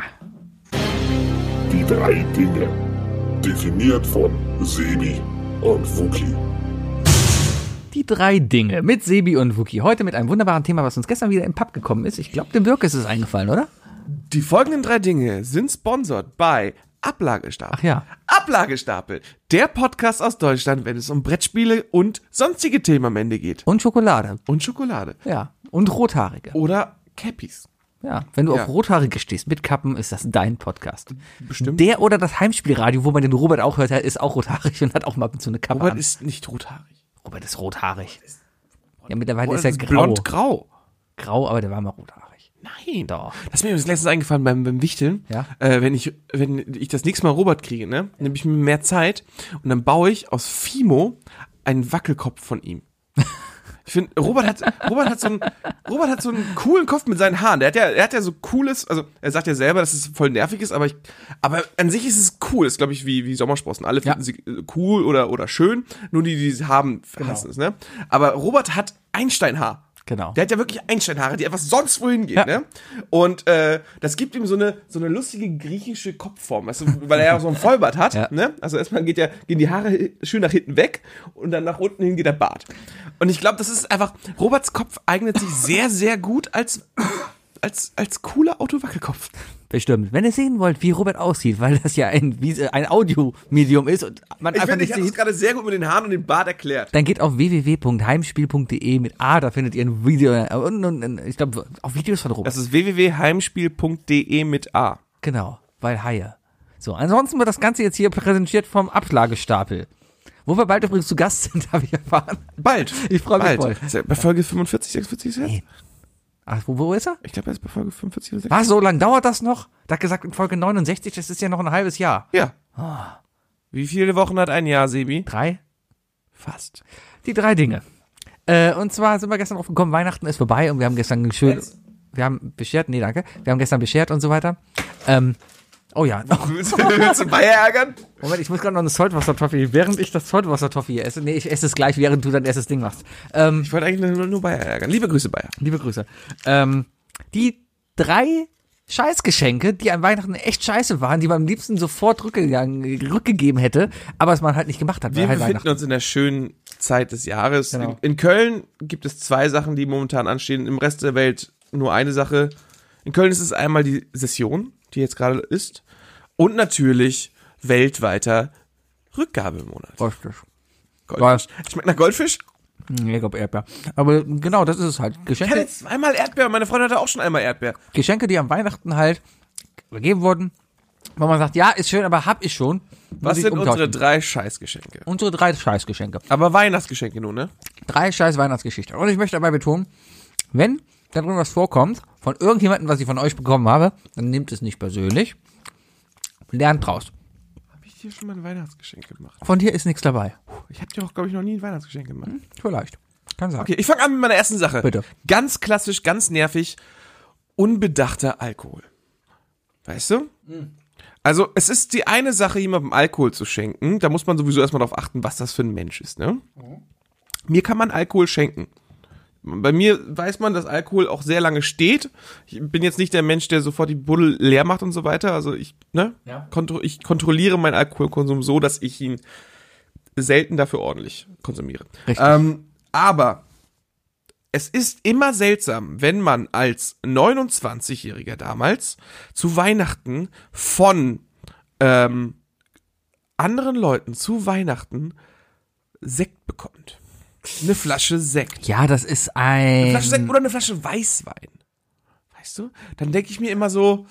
Die drei Dinge. Definiert von Sebi und Wookie. Die drei Dinge mit Sebi und Wookie. Heute mit einem wunderbaren Thema, was uns gestern wieder im Pub gekommen ist. Ich glaube, dem Birk ist es eingefallen, oder? Die folgenden drei Dinge sind sponsert bei Ablagestapel. Ach ja. Ablagestapel, der Podcast aus Deutschland, wenn es um Brettspiele und sonstige Themen am Ende geht. Und Schokolade. Und Schokolade. Ja. Und Rothaarige. Oder Cappies. Ja. Wenn du Ja. auf Rothaarige stehst mit Kappen, ist das dein Podcast. Bestimmt. Der oder das Heimspielradio, wo man den Robert auch hört, ist auch rothaarig und hat auch mal zu eine Kappe Robert an. ist nicht rothaarig. Robert ist rothaarig. Ja, mittlerweile Robert ist er grau. blond-grau. Grau, aber der war mal rothaarig. Nein. Doch. Das ist mir das letztens eingefallen beim, beim Wichteln. Ja. Äh, wenn ich, wenn ich das nächste Mal Robert kriege, ne, nehme ich mir mehr Zeit und dann baue ich aus Fimo einen Wackelkopf von ihm. Ich finde, Robert hat, Robert hat so einen, Robert hat so einen coolen Kopf mit seinen Haaren. Der hat ja, er hat ja so cooles, also er sagt ja selber, dass es voll nervig ist, aber ich, aber an sich ist es cool. Das ist, glaube ich, wie, wie Sommersprossen. Alle Ja. finden sie äh, cool oder, oder schön. Nur die, die sie haben, hassen es, ne? Aber Robert hat Einsteinhaar. Genau. Der hat ja wirklich Einsteinhaare, die einfach sonst wohin gehen, Ja. ne? Und äh, das gibt ihm so eine so eine lustige griechische Kopfform, weißt du, weil er ja so einen Vollbart hat, Ja. ne? Also erstmal geht ja gehen die Haare schön nach hinten weg und dann nach unten hin geht der Bart. Und ich glaube, das ist einfach Roberts Kopf eignet sich sehr sehr gut als als als cooler Autowackelkopf. Bestimmt. Wenn ihr sehen wollt, wie Robert aussieht, weil das ja ein, wie, ein Audiomedium ist und man Ich einfach finde, ich nicht habe das sieht, gerade sehr gut mit den Haaren und dem Bart erklärt. dann geht auf www.heimspiel.de mit A, da findet ihr ein Video und, und, und ich glaube auch Videos von Robert. Das ist www.heimspiel.de mit A. genau, weil Haie. So, ansonsten wird das Ganze jetzt hier präsentiert vom Ablagestapel. Wo wir bald übrigens zu Gast sind, habe ich erfahren. Bald. Ich freu mich Bald. voll. Bei Folge 45, 46 ist jetzt? Nee. Ach, wo, wo ist er? Ich glaube, er ist bei Folge 45 oder 46. Was, so lang dauert das noch? Da hat gesagt, in Folge 69, das ist ja noch ein halbes Jahr. Ja. Wie viele Wochen hat ein Jahr, Sebi? Drei? Fast. Die drei Dinge. Äh, und zwar sind wir gestern drauf gekommen, Weihnachten ist vorbei und wir haben gestern schön, wir haben beschert, nee, danke, wir haben gestern beschert und so weiter. Ähm, oh ja, Willst du, Bayer ärgern? Moment, ich muss gerade noch eine Saltwasser-Toffee, während ich das Saltwasser-Toffee hier esse. Nee, ich esse es gleich, während du dein erstes Ding machst. Ähm, Ich wollte eigentlich nur, nur Bayer ärgern. Liebe Grüße, Bayer. liebe Grüße. Ähm, die drei Scheißgeschenke, die an Weihnachten echt scheiße waren, die man am liebsten sofort rückgegeben hätte, aber es man halt nicht gemacht hat. Wir halt befinden uns in der schönen Zeit des Jahres. Genau. In, in Köln gibt es zwei Sachen, die momentan anstehen. Im Rest der Welt nur eine Sache. In Köln ist es einmal die Session, die jetzt gerade ist. Und natürlich weltweiter Rückgabemonat. Richtig. Goldfisch. Schmeckt nach Goldfisch? Nee, ich glaube Erdbeer. Aber genau, das ist es halt. Ich Geschenke, hatte zweimal Erdbeer. Meine Freundin hatte auch schon einmal Erdbeer. Geschenke, die am Weihnachten halt gegeben wurden, wo man sagt, ja, ist schön, aber hab ich schon. Was ich sind umtauschen. unsere drei Scheißgeschenke? unsere drei Scheißgeschenke. Aber Weihnachtsgeschenke nur, ne? Drei scheiß Weihnachtsgeschichten. Und ich möchte dabei betonen, wenn da drin was vorkommt, von irgendjemandem, was ich von euch bekommen habe, dann nehmt es nicht persönlich. Lernt draus. Habe ich dir schon mal ein Weihnachtsgeschenk gemacht? Von dir ist nichts dabei. Ich habe dir auch, glaube ich, noch nie ein Weihnachtsgeschenk gemacht. Vielleicht. Kann sein. Okay, ich fange an mit meiner ersten Sache. Bitte. Ganz klassisch, ganz nervig. Unbedachter Alkohol. Weißt du? Also, es ist die eine Sache, jemandem Alkohol zu schenken. Da muss man sowieso erstmal darauf achten, was das für ein Mensch ist, ne? Mir kann man Alkohol schenken. Bei mir weiß man, dass Alkohol auch sehr lange steht. Ich bin jetzt nicht der Mensch, der sofort die Buddel leer macht und so weiter. Also ich, ne? Ja. Kontro ich kontrolliere meinen Alkoholkonsum so, dass ich ihn selten dafür ordentlich konsumiere. Richtig. Ähm, aber es ist immer seltsam, wenn man als 29-Jähriger damals zu Weihnachten von ähm, anderen Leuten zu Weihnachten Sekt bekommt. Eine Flasche Sekt. Ja, das ist Eine ein. Flasche Sekt oder eine Flasche Weißwein. Weißt du? Dann denke ich mir immer so,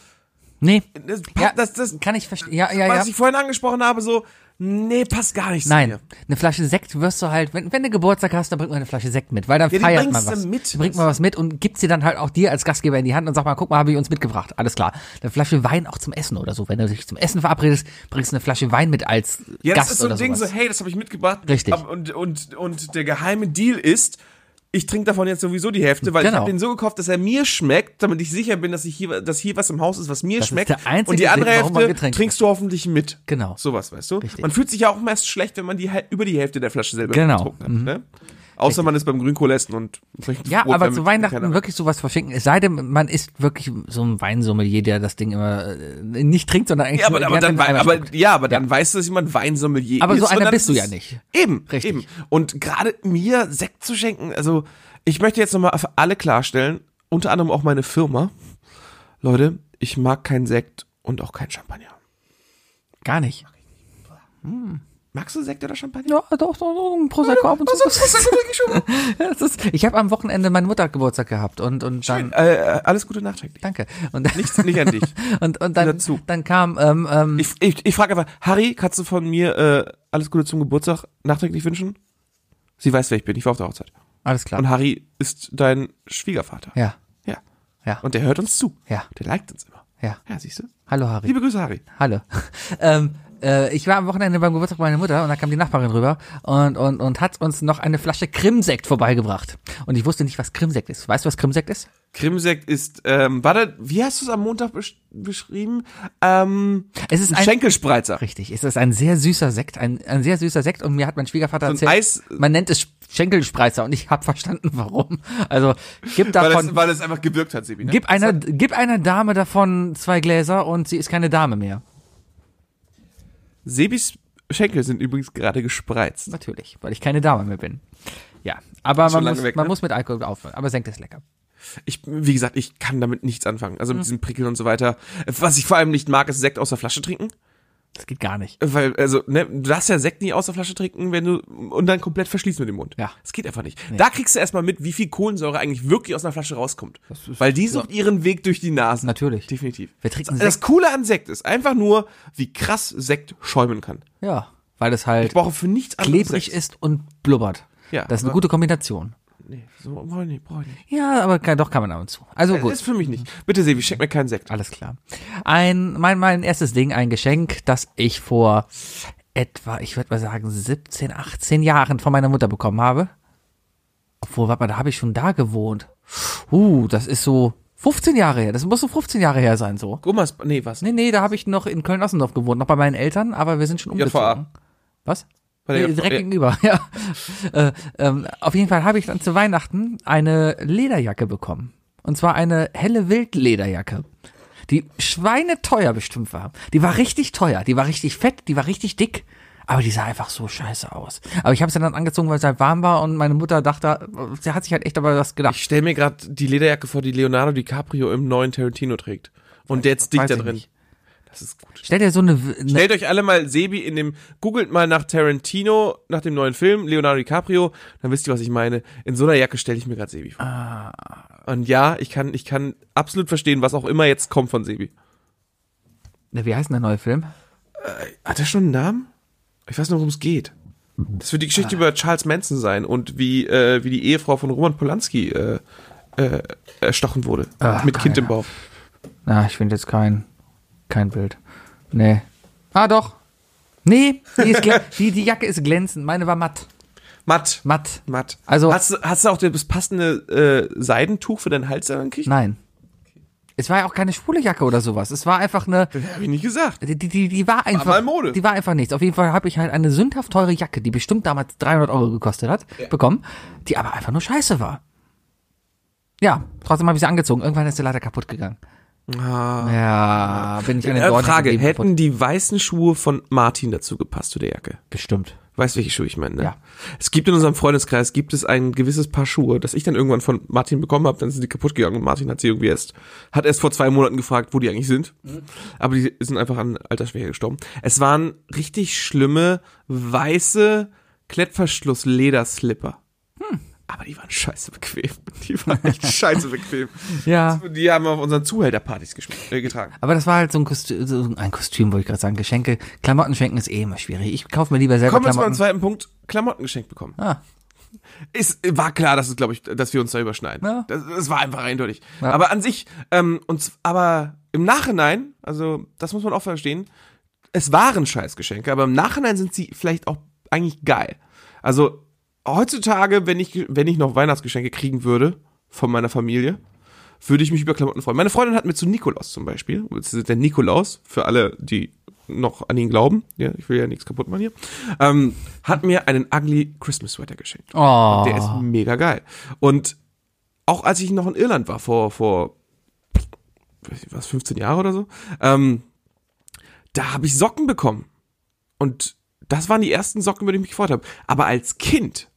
Nee. das, Ja, das, das, kann ich verstehen. Ja, ja, ja. was ich vorhin angesprochen habe, so, nee, passt gar nicht zu Nein, mir. eine Flasche Sekt wirst du halt, wenn, wenn du Geburtstag hast, dann bringt man eine Flasche Sekt mit, weil dann Ja, feiert man was. mit, bringt man was mit und gibt sie dann halt auch dir als Gastgeber in die Hand und sagt mal, guck mal, habe ich uns mitgebracht. Alles klar. Eine Flasche Wein auch zum Essen oder so. Wenn du dich zum Essen verabredest, bringst du eine Flasche Wein mit als Ja, Gast das ist so ein Ding, sowas. so, hey, das habe ich mitgebracht. Richtig. Und, und, und der geheime Deal ist, ich trinke davon jetzt sowieso die Hälfte, weil ich Genau. habe den so gekauft, dass er mir schmeckt, damit ich sicher bin, dass ich hier, dass hier was im Haus ist, was mir Das ist schmeckt. der einzige und die andere Sinn, Hälfte trinkst du hoffentlich mit. Genau. Sowas, weißt du? Richtig. Man fühlt sich ja auch meist schlecht, wenn man die über die Hälfte der Flasche selber Genau. getrunken hat. Ne? Außer man ist beim Grünkohl essen und Ja, Brot, aber zu Weihnachten wirklich sowas verschenken. Es sei denn, man ist wirklich so ein Weinsommelier, der das Ding immer äh, nicht trinkt, sondern eigentlich Ja, aber, aber, dann, aber, ja, aber dann weißt du, dass jemand Weinsommelier Aber ist. so einer bist du ist ja nicht. Eben, Richtig. eben. Und gerade mir Sekt zu schenken, also ich möchte jetzt nochmal für alle klarstellen, unter anderem auch meine Firma, Leute, ich mag keinen Sekt und auch kein Champagner. Gar nicht. Magst du Sekt oder Champagner? Ja, doch, doch, doch, ein Prosecco ab und zu. Ich habe am Wochenende meine Mutter Geburtstag gehabt und und dann Äh, äh, alles Gute nachträglich. danke und Nichts, nicht an dich. und und dann dazu. dann kam ähm, ähm, Ich, ich, ich frage einfach, Harry, kannst du von mir äh, alles Gute zum Geburtstag nachträglich wünschen? Sie weiß, wer ich bin. Ich war auf der Hochzeit. alles klar. Und Harry ist dein Schwiegervater. ja, Ja. ja, Und der hört uns zu. Ja. Der liked uns immer. ja. Ja, siehst du? Hallo Harry. Liebe Grüße, Harry. Hallo. ähm, äh, ich war am Wochenende beim Geburtstag meiner Mutter und da kam die Nachbarin rüber und, und, und hat uns noch eine Flasche Krimsekt vorbeigebracht. Und ich wusste nicht, was Krimsekt ist. Weißt du, was Krimsekt ist? Krimsekt ist, ähm, warte, wie hast du es am Montag besch beschrieben? Ähm, Es ist ein ein, Schenkelspreizer. Richtig, es ist ein sehr süßer Sekt, ein, ein sehr süßer Sekt und mir hat mein Schwiegervater So erzählt, Eis- man nennt es Schenkelspreizer und ich habe verstanden, warum. Also gib Weil davon, es, weil es einfach gewirkt hat, Sebi, ne? gib einer, gib einer Dame davon zwei Gläser und sie ist keine Dame mehr. Sebis Schenkel sind übrigens gerade gespreizt. Natürlich, weil ich keine Dame mehr bin. Ja, aber man, muss, weg, man ne? muss mit Alkohol aufhören. Aber Senkt ist lecker. Ich, wie gesagt, ich kann damit nichts anfangen. Also Mhm. mit diesem Prickeln und so weiter. Was ich vor allem nicht mag, ist Sekt aus der Flasche trinken. Das geht gar nicht. Weil, also, ne, du darfst ja Sekt nie aus der Flasche trinken, wenn du und dann komplett verschließt mit dem Mund. Ja. Das geht einfach nicht. Da kriegst du erstmal mit, wie viel Kohlensäure eigentlich wirklich aus einer Flasche rauskommt. Weil die sucht ihren Weg durch die Nase. Natürlich. Definitiv. Wer trinkt einen das Sekt? Coole an Sekt ist einfach nur, wie krass Sekt schäumen kann. Ja, weil es Ich halt brauche für nichts anderes klebrig Sekt. ist und blubbert. Ja, das ist eine gute Kombination. Nee, so brauche ich nicht, brauche ich nicht. Ja, aber kann, doch kann man ab und zu. Also Das gut. ist für mich nicht. Bitte, Sevi, schenk mir keinen Sekt. Alles klar. Ein, mein, mein erstes Ding, ein Geschenk, das ich vor etwa, ich würde mal sagen, 17, 18 Jahren von meiner Mutter bekommen habe. Obwohl, warte mal, da habe ich schon da gewohnt. Uh, das ist so 15 Jahre her. Das muss so 15 Jahre her sein, so. Gummas, nee, was? Nee, nee, da habe ich noch in Köln-Ossendorf gewohnt, noch bei meinen Eltern, aber wir sind schon JVA. umgezogen. Was? Nee, direkt JVA. gegenüber, ja. Äh, ähm, auf jeden Fall habe ich dann zu Weihnachten eine Lederjacke bekommen. Und zwar eine helle Wildlederjacke. Die schweineteuer bestimmt war. Die war richtig teuer. Die war richtig fett, die war richtig dick. Aber die sah einfach so scheiße aus. Aber ich habe sie dann angezogen, weil es halt warm war und meine Mutter dachte, sie hat sich halt echt aber was gedacht. Ich stell mir gerade die Lederjacke vor, die Leonardo DiCaprio im neuen Tarantino trägt. Und der jetzt dick da drin. nicht. Das ist gut. Stell dir so eine, eine Stellt euch alle mal Sebi in dem, googelt mal nach Tarantino, nach dem neuen Film, Leonardo DiCaprio, dann wisst ihr, was ich meine. In so einer Jacke stelle ich mir gerade Sebi vor. Ah. Und ja, ich kann, ich kann absolut verstehen, was auch immer jetzt kommt von Sebi. wie heißt denn der neue Film? Hat er schon einen Namen? Ich weiß nur, worum es geht. Das wird die Geschichte über Charles Manson sein und wie, äh, wie die Ehefrau von Roman Polanski äh, äh, erstochen wurde. Ah, mit Kind im Bauch. Na, ich finde jetzt kein, kein Bild. Nee. Ah, doch. Nee, die, die, die Jacke ist glänzend. Meine war matt. Matt. Matt. Matt. Also- hast, du- hast du auch das passende äh, Seidentuch für deinen Hals gekriegt? Nein. Es war ja auch keine schwule Jacke oder sowas. Es war einfach eine, Das habe ich nicht gesagt. die, die, die, war einfach, mal Mode. die war einfach nichts. Auf jeden Fall habe ich halt eine sündhaft teure Jacke, die bestimmt damals 300 Euro gekostet hat, bekommen, die aber einfach nur scheiße war. Ja, trotzdem habe ich sie angezogen. Irgendwann ist sie leider kaputt gegangen. Ja, bin ich an den Äh, Frage, hätten die weißen Schuhe von Martin dazu gepasst zu der Jacke? Bestimmt. Weißt welche Schuhe ich meine, ne? Ja. Es gibt in unserem Freundeskreis, gibt es ein gewisses Paar Schuhe, das ich dann irgendwann von Martin bekommen habe, dann sind die kaputt gegangen und Martin hat sie irgendwie erst, hat erst vor zwei Monaten gefragt, wo die eigentlich sind. Aber die sind einfach an Altersschwäche gestorben. Es waren richtig schlimme, weiße Klettverschluss-Lederslipper. Aber die waren scheiße bequem. Die waren echt scheiße bequem. Ja. Die haben wir auf unseren Zuhälterpartys äh, getragen. Aber das war halt so ein Kostüm, so ein Kostüm, wollte ich gerade sagen. Geschenke, Klamotten schenken ist eh immer schwierig. Ich kaufe mir lieber selber Kommen wir zu meinem Klamotten. zweiten Punkt. Klamotten geschenkt bekommen. Ah, Ist, war klar, dass es, glaube ich, dass wir uns da überschneiden. Ja. Das, das war einfach eindeutig. Ja. Aber an sich, ähm, und, aber im Nachhinein, also das muss man auch verstehen, es waren Scheißgeschenke, aber im Nachhinein sind sie vielleicht auch eigentlich geil. Also heutzutage, wenn ich, wenn ich noch Weihnachtsgeschenke kriegen würde von meiner Familie, würde ich mich über Klamotten freuen. Meine Freundin hat mir zu Nikolaus zum Beispiel, der Nikolaus, für alle, die noch an ihn glauben, ja, ich will ja nichts kaputt machen hier, ähm, hat mir einen ugly Christmas Sweater geschenkt. oh. Der ist mega geil. Und auch als ich noch in Irland war, vor, vor was, 15 Jahre oder so, ähm, da habe ich Socken bekommen. Und das waren die ersten Socken, über die ich mich gefreut habe. Aber als Kind,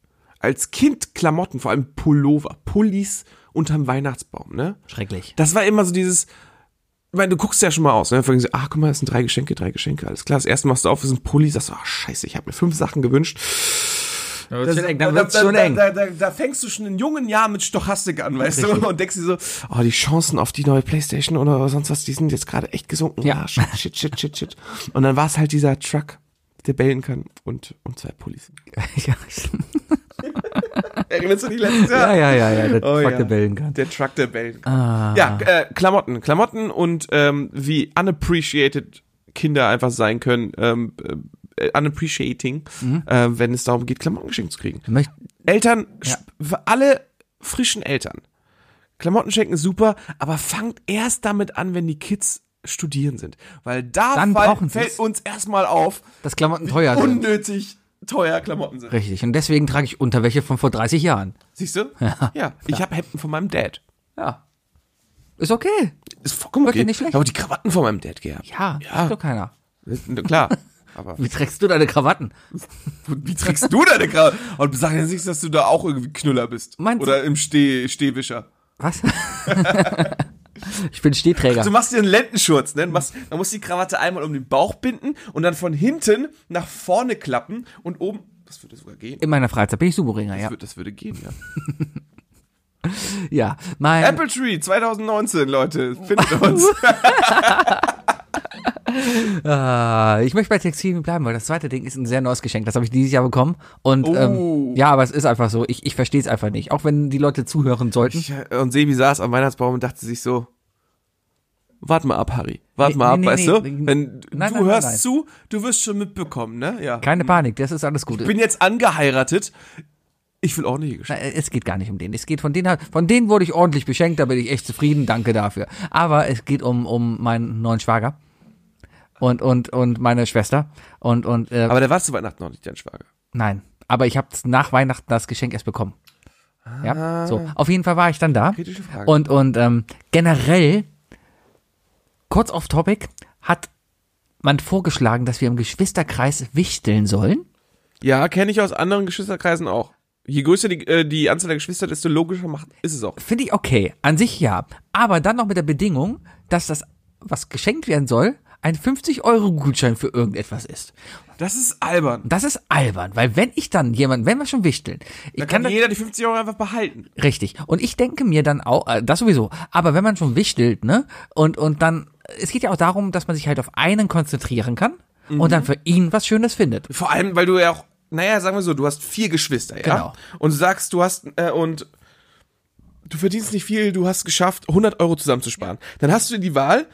als Kind Klamotten, vor allem Pullover, Pullis unterm Weihnachtsbaum, ne? Schrecklich. Das war immer so dieses, ich meine, du guckst ja schon mal aus, ne? Vor allem so, ach, guck mal, das sind drei Geschenke, drei Geschenke, alles klar. Das erste Mal machst du auf, das sind Pulli, sagst du, ach, scheiße, ich habe mir fünf Sachen gewünscht. Das Das- wird eng, dann wird's schon eng. Da, da, da fängst du schon in jungen Jahren mit Stochastik an, weißt du, und denkst dir so, oh, die Chancen auf die neue Playstation oder sonst was, die sind jetzt gerade echt gesunken. Ja. Ah, shit, shit, shit, shit, shit. Und dann war es halt dieser Truck, der bellen kann und, und zwei Pullis. ja, Erinnerst du dich letztes ja, ja, ja, ja, der Oh, Truck, ja. der bellen kann. Der Truck, der bellen kann. Ah. Ja, äh, Klamotten. Klamotten und ähm, wie unappreciated Kinder einfach sein können, ähm, äh, unappreciating, Mhm. äh, wenn es darum geht, Klamotten geschenkt zu kriegen. Ich möchte, Eltern, Ja. für alle frischen Eltern, Klamotten schenken ist super, aber fangt erst damit an, wenn die Kids studieren sind. Weil da Dann fall, brauchen fällt uns erstmal auf, dass Klamotten teuer sind. unnötig teuer Klamotten sind. Richtig. Und deswegen trage ich Unterwäsche von vor 30 Jahren. Siehst du? Ja. Ich habe Hemden von meinem Dad. Ja. Ist okay. Ist vollkommen okay. nicht schlecht. Ich habe die Krawatten von meinem Dad gehabt. Ja, Ja. ja. doch keiner. Klar. Aber Wie trägst du deine Krawatten? wie trägst du deine Krawatte? Und sag jetzt nicht, dass du da auch irgendwie Knüller bist. Meinst du- Oder im Steh, Stehwischer. Was? Ich bin Stehträger. Du machst dir einen Lendenschurz, ne? Du machst, man muss die Krawatte einmal um den Bauch binden und dann von hinten nach vorne klappen und oben. Das würde sogar gehen. In meiner Freizeit bin ich Sumo-Ringer, Das, ja. würde, das würde gehen, ja. Ja, mein, Apple Tree 2019, Leute. Findet uns. äh, ich möchte bei Textilien bleiben, weil das zweite Ding ist ein sehr neues Geschenk. Das habe ich dieses Jahr bekommen. Und Oh. ähm, ja, aber es ist einfach so. Ich, ich verstehe es einfach nicht. Auch wenn die Leute zuhören sollten. Ich, äh, und Sebi saß am Weihnachtsbaum und dachte sich so, wart mal ab, Harry. Wart Nee, mal ab, nee, weißt nee, du? Wenn Nein, du nein, hörst nein, zu, du wirst schon mitbekommen, ne? Ja. Keine Panik, das ist alles gut. Ich bin jetzt angeheiratet. Ich will ordentliche Geschenke. Na, Es geht gar nicht um den. Es geht von denen, von denen wurde ich ordentlich beschenkt, da bin ich echt zufrieden, danke dafür. Aber es geht um, um meinen neuen Schwager und, und, und meine Schwester und, und, äh, Aber der war zu Weihnachten noch nicht, dein Schwager. nein. Aber ich habe nach Weihnachten das Geschenk erst bekommen. Ja, so. Auf jeden Fall war ich dann da. Kritische Frage. Und, und ähm, generell, kurz off topic, hat man vorgeschlagen, dass wir im Geschwisterkreis wichteln sollen. Ja, kenne ich aus anderen Geschwisterkreisen auch. Je größer die, äh, die Anzahl der Geschwister, desto logischer macht, ist es auch. Finde ich okay. An sich ja. Aber dann noch mit der Bedingung, dass das, was geschenkt werden soll, ein 50-Euro-Gutschein für irgendetwas ist. Das ist albern. Das ist albern, weil wenn ich dann jemand, wenn wir schon wichteln, ich Da kann kann jeder die 50 Euro einfach behalten. richtig. Und ich denke mir dann auch, äh, das sowieso, aber wenn man schon wichtelt, ne, und, und dann, es geht ja auch darum, dass man sich halt auf einen konzentrieren kann und Mhm. dann für ihn was Schönes findet. Vor allem, weil du ja auch, naja, sagen wir so, du hast vier Geschwister, ja? Genau. Und du sagst, du hast, äh, und du verdienst nicht viel, du hast geschafft, 100 Euro zusammenzusparen. Dann hast du die Wahl,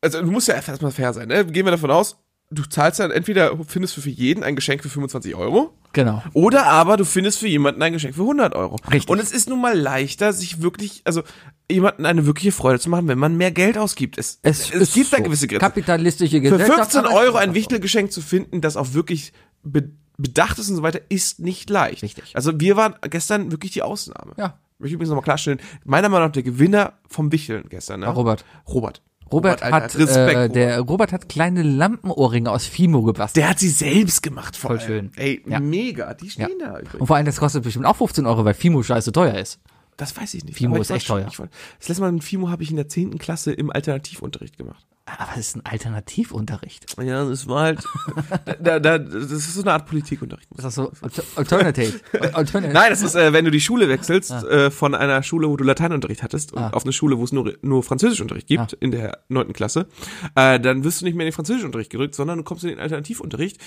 also du musst ja erstmal fair sein, ne? Gehen wir davon aus, du zahlst dann entweder, findest du für jeden ein Geschenk für 25 Euro, Genau. oder aber du findest für jemanden ein Geschenk für 100 Euro. Richtig. Und es ist nun mal leichter, sich wirklich, also jemanden eine wirkliche Freude zu machen, wenn man mehr Geld ausgibt. Es, Es, es gibt da so. gewisse Grenzen. Kapitalistische Für Gesellschaft. 15 aber- Euro ein Wichtelgeschenk zu finden, das auch wirklich be bedacht ist und so weiter, ist nicht leicht. Richtig. Also wir waren gestern wirklich die Ausnahme. Ja. Möchte ich übrigens nochmal klarstellen, meiner Meinung nach der Gewinner vom Wichteln gestern. Ne? Robert. Robert. Robert, Alter, hat, Respekt, äh, Robert. der Robert hat kleine Lampenohrringe aus Fimo gebastelt. Der hat sie selbst gemacht Voll allem. schön. Ey, Ja. mega. Die stehen Ja. da übrigens. Und vor allem, das kostet bestimmt auch 15 Euro, weil Fimo scheiße teuer ist. Das weiß ich nicht. Fimo ist echt teuer. Das letzte Mal mit Fimo habe ich in der 10. Klasse im Alternativunterricht gemacht. Aber es ist ein Alternativunterricht. Ja, das war halt, da, da, das ist so eine Art Politikunterricht. Ist das so Alter- Alternative? Alternative. Nein, das ist, äh, wenn du die Schule wechselst, äh, von einer Schule, wo du Lateinunterricht hattest, und Ah. auf eine Schule, wo es nur, nur Französischunterricht gibt, Ah. in der neunten Klasse, äh, dann wirst du nicht mehr in den Französischunterricht gedrückt, sondern du kommst in den Alternativunterricht.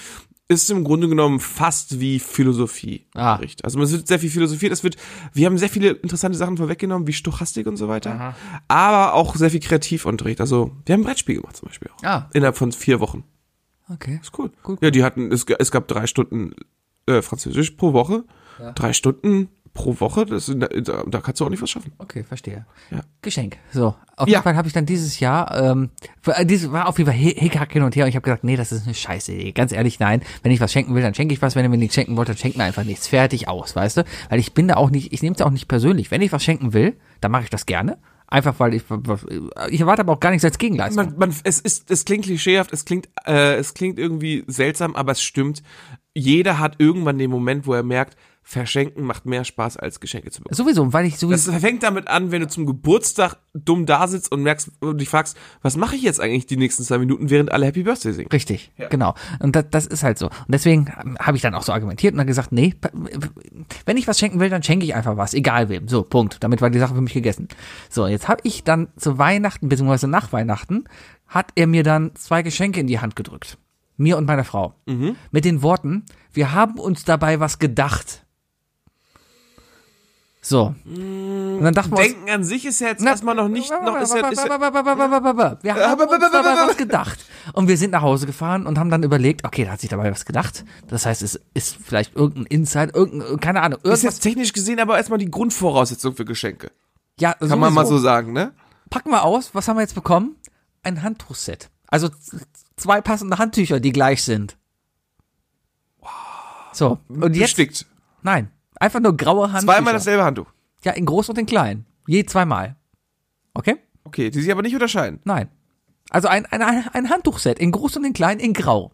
Ist im Grunde genommen fast wie Philosophieunterricht. Also es wird sehr viel philosophiert, es wird, wir haben sehr viele interessante Sachen vorweggenommen, wie Stochastik und so weiter, aber auch sehr viel Kreativunterricht. Also wir haben ein Brettspiel gemacht zum Beispiel auch. Ah. Innerhalb von vier Wochen. Okay. Ist cool. Cool, Ja, die hatten, es, es gab drei Stunden äh, Französisch pro Woche. Drei Stunden pro Woche, das, sind- da, da kannst du auch nicht was schaffen. Okay, verstehe. Ja. Geschenk. So. Auf Ja. jeden Fall habe ich dann dieses Jahr, ähm, äh, dieses war auf jeden Fall Hi- Hickhack hin und her und ich habe gesagt, nee, das ist eine scheiße Idee. Ganz ehrlich, nein. Wenn ich was schenken will, dann schenke ich was. Wenn ihr mir nichts schenken wollt, dann schenkt mir einfach nichts. Fertig aus, weißt du? Weil ich bin da auch nicht, ich nehme es auch nicht persönlich. Wenn ich was schenken will, dann mache ich das gerne. Einfach weil ich, ich erwarte aber auch gar nichts als Gegenleistung. Man, man, es ist, es klingt klischeehaft, es klingt, äh, es klingt irgendwie seltsam, aber es stimmt. Jeder hat irgendwann den Moment, wo er merkt, Verschenken macht mehr Spaß als Geschenke zu bekommen. Sowieso, weil ich sowieso. Das fängt damit an, wenn du zum Geburtstag dumm da sitzt und merkst und dich fragst, was mache ich jetzt eigentlich die nächsten zwei Minuten, während alle Happy Birthday singen? Richtig, genau. Und das, das ist halt so. Und deswegen habe ich dann auch so argumentiert und dann gesagt, nee, wenn ich was schenken will, dann schenke ich einfach was, egal wem. So, Punkt. Damit war die Sache für mich gegessen. So, jetzt habe ich dann zu Weihnachten, beziehungsweise nach Weihnachten, hat er mir dann zwei Geschenke in die Hand gedrückt. Mir und meiner Frau. Mit den Worten, wir haben uns dabei was gedacht. So. Und dann dachten wir uns, Denken an sich ist ja jetzt na, erstmal noch nicht, noch ist ja, ist ja, wir haben uns dabei was gedacht. Und wir sind nach Hause gefahren und haben dann überlegt, okay, da hat sich dabei was gedacht. Das heißt, es ist vielleicht irgendein Insight, irgendein, keine Ahnung, ist irgendwas. jetzt technisch gesehen aber erstmal die Grundvoraussetzung für Geschenke. Ja, Kann man mal so sagen, ne? Packen wir aus, was haben wir jetzt bekommen? Ein Handtuchset. Also zwei passende Handtücher, die gleich sind. So, und jetzt, Bestickt. nein, einfach nur graue Handtücher. Zweimal dasselbe Handtuch. Ja, in groß und in klein. Je zweimal. Okay? Okay, die sich aber nicht unterscheiden. Nein. Also ein, ein, ein Handtuchset in groß und in klein in grau.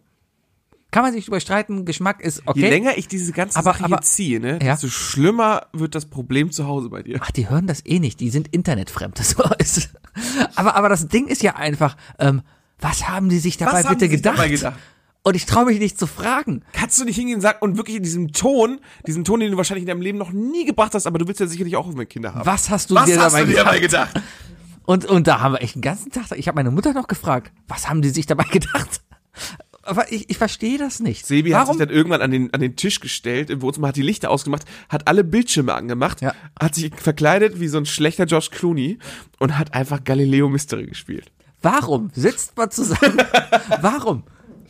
Kann man sich überstreiten, Geschmack ist okay. Je länger ich diese ganze Aber- Sache aber- hier ziehe, ne, Ja. desto schlimmer wird das Problem zu Hause bei dir. Ach, die hören das eh nicht, die sind internetfremd. So ist. Aber, aber das Ding ist ja einfach, ähm, was haben die sich dabei bitte gedacht? dabei gedacht? Und ich traue mich nicht zu fragen. Kannst du nicht hingehen und sagen, und wirklich in diesem Ton, diesen Ton, den du wahrscheinlich in deinem Leben noch nie gebracht hast, aber du willst ja sicherlich auch irgendwann Kinder haben. Was hast du Was dir hast dabei du dir gedacht? dabei gedacht? Und, und da haben wir echt einen ganzen Tag, ich habe meine Mutter noch gefragt, was haben die sich dabei gedacht? Aber ich, ich verstehe das nicht. Sebi hat Warum? sich dann irgendwann an den, an den Tisch gestellt, im Wohnzimmer, hat die Lichter ausgemacht, hat alle Bildschirme angemacht, Ja. hat sich verkleidet wie so ein schlechter George Clooney und hat einfach Galileo Mystery gespielt. Warum sitzt man zusammen? Warum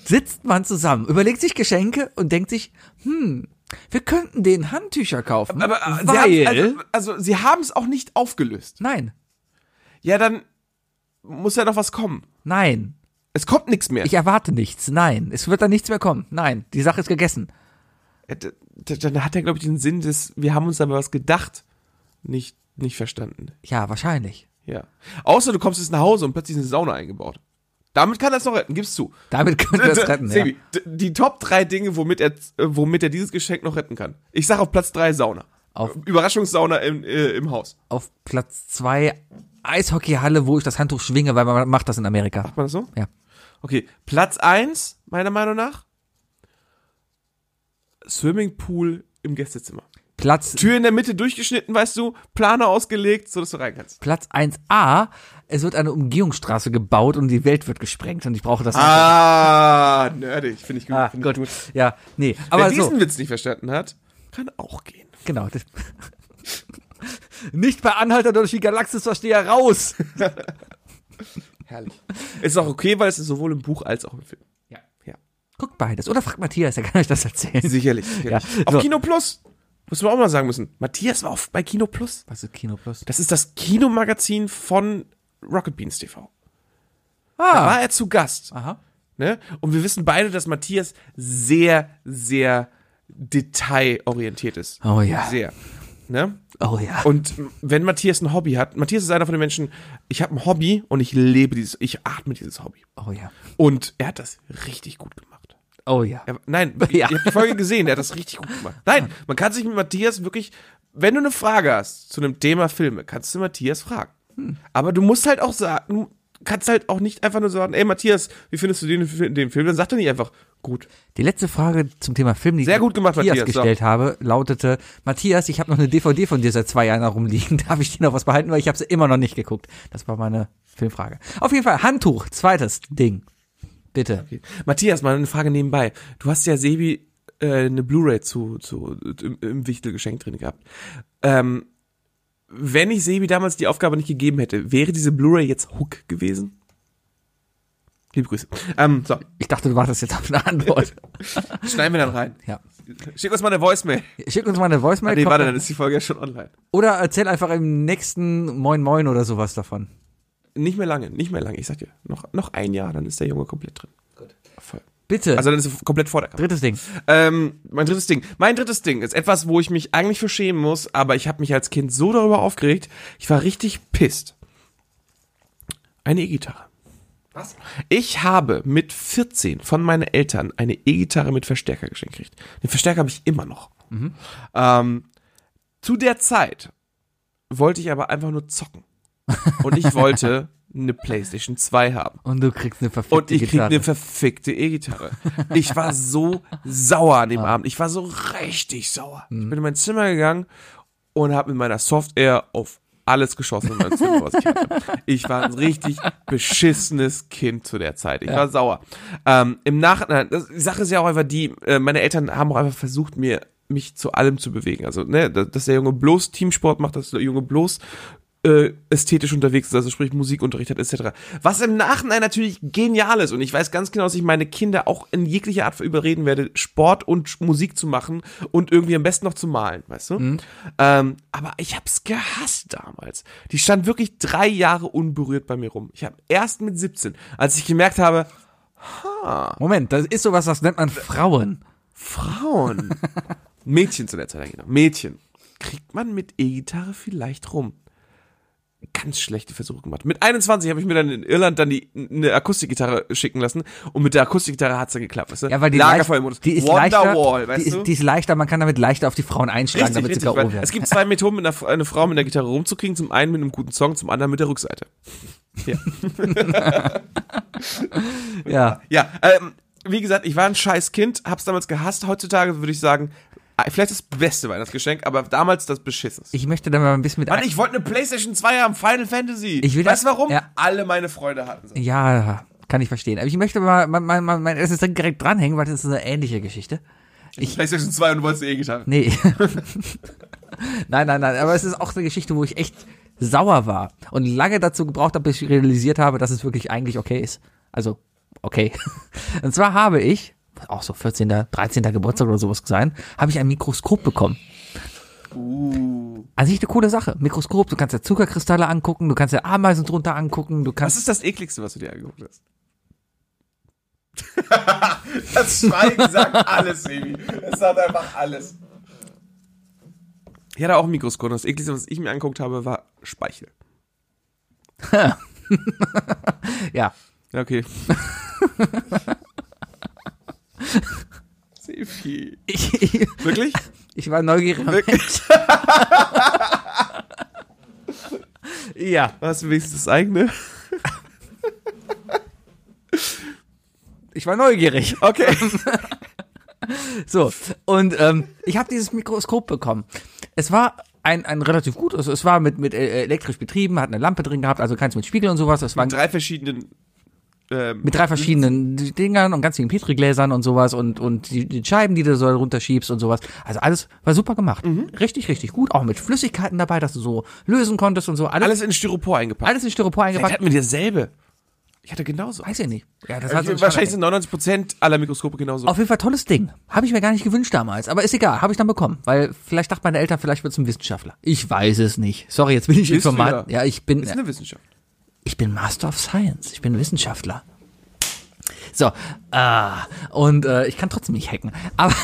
sitzt man zusammen, überlegt sich Geschenke und denkt sich, hm, wir könnten denen Handtücher kaufen, Aber äh, weil, sie haben, also, also sie haben es auch nicht aufgelöst. nein, Ja, dann muss ja noch was kommen. nein, Es kommt nichts mehr. ich erwarte nichts, nein, es wird da nichts mehr kommen, nein, die Sache ist gegessen. Äh, Dann hat er, glaube ich, den Sinn des, wir haben uns aber was gedacht, nicht, nicht verstanden. Ja, wahrscheinlich. Ja. Außer du kommst jetzt nach Hause und plötzlich ist eine Sauna eingebaut. Damit kann er es noch retten, gib's zu. Damit können wir es retten, ja. Sebi, d- die Top drei Dinge, womit er, womit er dieses Geschenk noch retten kann. Ich sag auf Platz drei Sauna. Auf- Überraschungssauna im, äh, im Haus. Auf Platz zwei Eishockeyhalle, wo ich das Handtuch schwinge, weil man macht das in Amerika. Macht man das so? Ja. Okay, Platz eins meiner Meinung nach. Swimmingpool im Gästezimmer. Platz, Tür in der Mitte durchgeschnitten, weißt du, Planer ausgelegt, so dass du rein kannst. Platz 1a, es wird eine Umgehungsstraße gebaut und die Welt wird gesprengt und ich brauche das Ah, nerdig, finde ich gut. Ah, find ich gut. Ja, nee, Wer aber diesen so, Witz nicht verstanden hat, kann auch gehen. genau. Das, nicht bei Anhalter durch die Galaxis verstehe raus. Herrlich. Ist auch okay, weil es ist sowohl im Buch als auch im Film. Ja. Ja. Guckt beides. Oder fragt Matthias, der kann euch das erzählen. Sicherlich. sicherlich. Ja, Auf so. Kino Plus. Muss man auch mal sagen müssen. Matthias war auf, bei Kino Plus. Was ist Kino Plus? Das ist das Kinomagazin von Rocket Beans TV. Da Ah, war er zu Gast. aha. Ne? Und wir wissen beide, dass Matthias sehr, sehr detailorientiert ist. Oh ja. Sehr. Ne? Oh ja. Und wenn Matthias ein Hobby hat, Matthias ist einer von den Menschen, ich habe ein Hobby und ich lebe dieses, ich atme dieses Hobby. Oh ja. Und er hat das richtig gut gemacht. Oh ja. Er, nein, Ja. ihr habt die Folge gesehen, der hat das richtig gut gemacht. Nein, man kann sich mit Matthias wirklich, wenn du eine Frage hast zu einem Thema Filme, kannst du Matthias fragen. Hm. Aber du musst halt auch sagen, du kannst halt auch nicht einfach nur sagen, ey Matthias, wie findest du den, den Film? Dann sagt er nicht einfach, gut. Die letzte Frage zum Thema Film, die Sehr ich gut gemacht, Matthias Matthias, so. gestellt habe, lautete, Matthias, ich habe noch eine DVD von dir seit zwei Jahren herumliegen. Darf ich dir noch was behalten, weil ich habe sie immer noch nicht geguckt. Das war meine Filmfrage. Auf jeden Fall, Handtuch, zweites Ding. Bitte. Matthias, mal eine Frage nebenbei. Du hast ja Sebi äh, eine Blu-ray zu, zu im, im Wichtelgeschenk drin gehabt. Ähm, wenn ich Sebi damals die Aufgabe nicht gegeben hätte, wäre diese Blu-ray jetzt Hook gewesen? Liebe Grüße. Ähm, so, Ich dachte, du wartest jetzt auf eine Antwort. schneiden wir dann rein. ja. Schick uns mal eine Voicemail. Schick uns mal eine Voicemail. Ah, nee, warte, dann ist die Folge ja schon online. oder erzähl einfach im nächsten Moin Moin oder sowas davon. Nicht mehr lange, nicht mehr lange. Ich sag dir, noch, noch ein Jahr, dann ist der Junge komplett drin. Bitte. Also dann ist er komplett vor der Kamera. Drittes Ding. Ähm, mein drittes Ding. Mein drittes Ding ist etwas, wo ich mich eigentlich für schämen muss, aber ich habe mich als Kind so darüber aufgeregt. Ich war richtig pisst. Eine E-Gitarre. Was? Ich habe mit 14 von meinen Eltern eine E-Gitarre mit Verstärker geschenkt gekriegt. Den Verstärker habe ich immer noch. Ähm, zu der Zeit wollte ich aber einfach nur zocken. Und ich wollte eine Playstation 2 haben. Und du kriegst eine verfickte Und ich krieg Gitarre. eine verfickte E-Gitarre. Ich war so sauer an dem Abend. Ich war so richtig sauer. Ich bin in mein Zimmer gegangen und habe mit meiner Software auf alles geschossen in meinem Zimmer, was ich hatte. Ich war ein richtig beschissenes Kind zu der Zeit. Ich war sauer. Ähm, Im Nachhinein, das, die Sache ist ja auch einfach die, äh, meine Eltern haben auch einfach versucht, mir mich zu allem zu bewegen. Also, ne, dass der Junge bloß Teamsport macht, dass der Junge bloß äh, ästhetisch unterwegs ist, also sprich Musikunterricht hat etc. Was im Nachhinein natürlich genial ist und ich weiß ganz genau, dass ich meine Kinder auch in jeglicher Art überreden werde, Sport und Musik zu machen und irgendwie am besten noch zu malen, weißt du? Ähm, aber ich hab's gehasst damals. Die stand wirklich drei Jahre unberührt bei mir rum. Ich habe erst mit 17, als ich gemerkt habe, Moment, das ist sowas, das nennt man Frauen. Frauen, Mädchen zu der Zeit, genau, Mädchen, kriegt man mit E-Gitarre vielleicht rum. Ganz schlechte Versuche gemacht. Mit 21 habe ich mir dann in Irland dann die eine Akustikgitarre schicken lassen und mit der Akustikgitarre hat's dann geklappt, weißt du? Ja, weil die, leicht, die ist leichter, Wonderwall, weißt die, du? ist, die ist leichter, man kann damit leichter auf die Frauen einschlagen, Richtig, damit richtig. sie K.O. werden. Es gibt zwei Methoden, mit einer, eine Frau mit der Gitarre rumzukriegen. Zum einen mit einem guten Song, zum anderen mit der Rückseite. Ja. ja. Ja, ähm, wie gesagt, ich war ein scheiß Kind, hab's damals gehasst. Heutzutage würde ich sagen, vielleicht das beste Weihnachtsgeschenk, aber damals das beschissenste. Ich möchte da mal ein bisschen mit Mann, ich wollte eine Playstation 2 haben, Final Fantasy. Ich will weißt du das- warum? ja. Alle meine Freunde hatten sie. Ja, kann ich verstehen. Aber ich möchte mal mein, mein, mein, mein erstes direkt dranhängen, weil das ist eine ähnliche Geschichte. Ich, Playstation 2 und du wolltest eine E-Gitarre. nee. nein, nein, nein. Aber es ist auch eine Geschichte, wo ich echt sauer war und lange dazu gebraucht habe, bis ich realisiert habe, dass es wirklich eigentlich okay ist. Also, okay. Und zwar habe ich, auch so 14., 13. Geburtstag oder sowas sein, habe ich ein Mikroskop bekommen. An sich eine coole Sache. Mikroskop, du kannst ja Zuckerkristalle angucken, du kannst ja Ameisen drunter angucken, du Was kannst ist das ekligste, was du dir angeguckt hast? das Schweigen sagt alles, Sebi. Es sagt einfach alles. Ich hatte auch ein Mikroskop. und Das ekligste, was ich mir angeguckt habe, war Speichel. ja. Ja, okay. Sebi. Ich, ich, Wirklich? ich war neugierig. Wirklich? Ja. Was wenigstens das eigene? Ich war neugierig. Okay. So, und ähm, ich habe dieses Mikroskop bekommen. Es war ein, ein relativ gut, also es war mit, mit äh, elektrisch betrieben, hat eine Lampe drin gehabt, also keins mit Spiegel und sowas. Es war Drei verschiedenen. Ähm, mit drei verschiedenen Dingern und ganz vielen Petrigläsern und sowas und, und die, die Scheiben, die du so runterschiebst und sowas. Also alles war super gemacht. Richtig, richtig gut. Auch mit Flüssigkeiten dabei, dass du so lösen konntest und so. Alles, alles in Styropor eingepackt. alles in Styropor Vielleicht eingepackt. hatten wir dasselbe. Ich hatte genauso. Weiß ich nicht. Ja, das hat wahrscheinlich sind 99% aller Mikroskope genauso. Auf jeden Fall tolles Ding. Habe ich mir gar nicht gewünscht damals. Aber ist egal, habe ich dann bekommen. Weil vielleicht dachten meine Eltern, vielleicht wird zum Wissenschaftler. Ich weiß es nicht. Sorry, jetzt bin ich Informat. ja. Ja, ich bin, ist eine Wissenschaft. Ich bin Master of Science. Ich bin Wissenschaftler. So, ah, und äh, ich kann trotzdem nicht hacken. Aber,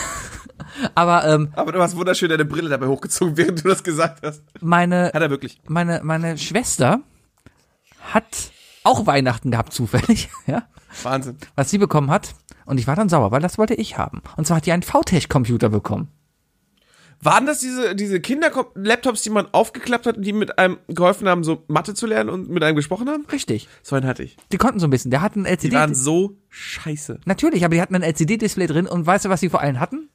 aber ähm, Aber du hast wunderschön deine Brille dabei hochgezogen, während du das gesagt hast. meine, Hat er wirklich. meine, meine Schwester hat auch Weihnachten gehabt, zufällig, ja, Wahnsinn. was sie bekommen hat. Und ich war dann sauer, weil das wollte ich haben. Und zwar hat die einen VTech-Computer bekommen. Waren das diese, diese Kinder-Laptops, die man aufgeklappt hat und die mit einem geholfen haben, so Mathe zu lernen und mit einem gesprochen haben? Richtig. So einen hatte ich. Die konnten so ein bisschen. Der hat ein Die LCD. waren so scheiße. Natürlich, aber die hatten ein LCD-Display drin und weißt du, was sie vor allem hatten?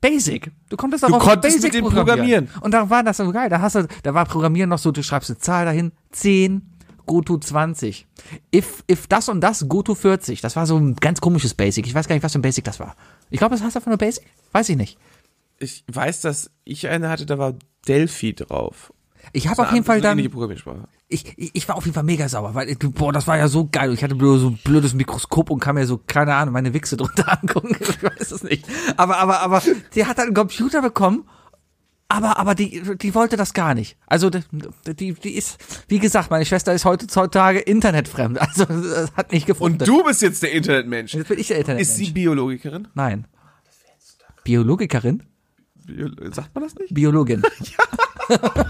Basic. Du konntest darauf konntest Basic mit dem programmieren. Und da war das so geil. Da hast du, da war Programmieren noch so, du schreibst eine Zahl dahin, 10, GoTo 20. If, if das und das, GoTo 40. Das war so ein ganz komisches Basic. Ich weiß gar nicht, was für ein Basic das war. Ich glaube, das heißt einfach nur Basic. Weiß ich nicht. Ich weiß, dass ich eine hatte, da war Delphi drauf. Ich habe auf jeden Fall dann, ich, ich, ich war auf jeden Fall mega sauer, weil, boah, das war ja so geil. Und Ich hatte nur so ein blödes Mikroskop und kann mir so, keine Ahnung, meine Wichse drunter angucken. Ich weiß es nicht. Aber, aber, aber, die hat dann einen Computer bekommen, aber, aber die, die wollte das gar nicht. Also, die, die, die ist, wie gesagt, meine Schwester ist heutzutage internetfremd. Also, das hat nicht gefunden. Und du bist jetzt der Internetmensch. Jetzt bin ich der Internetmensch. Ist sie Biologikerin? Nein. Biologikerin? Bio sagt man das nicht? Biologin.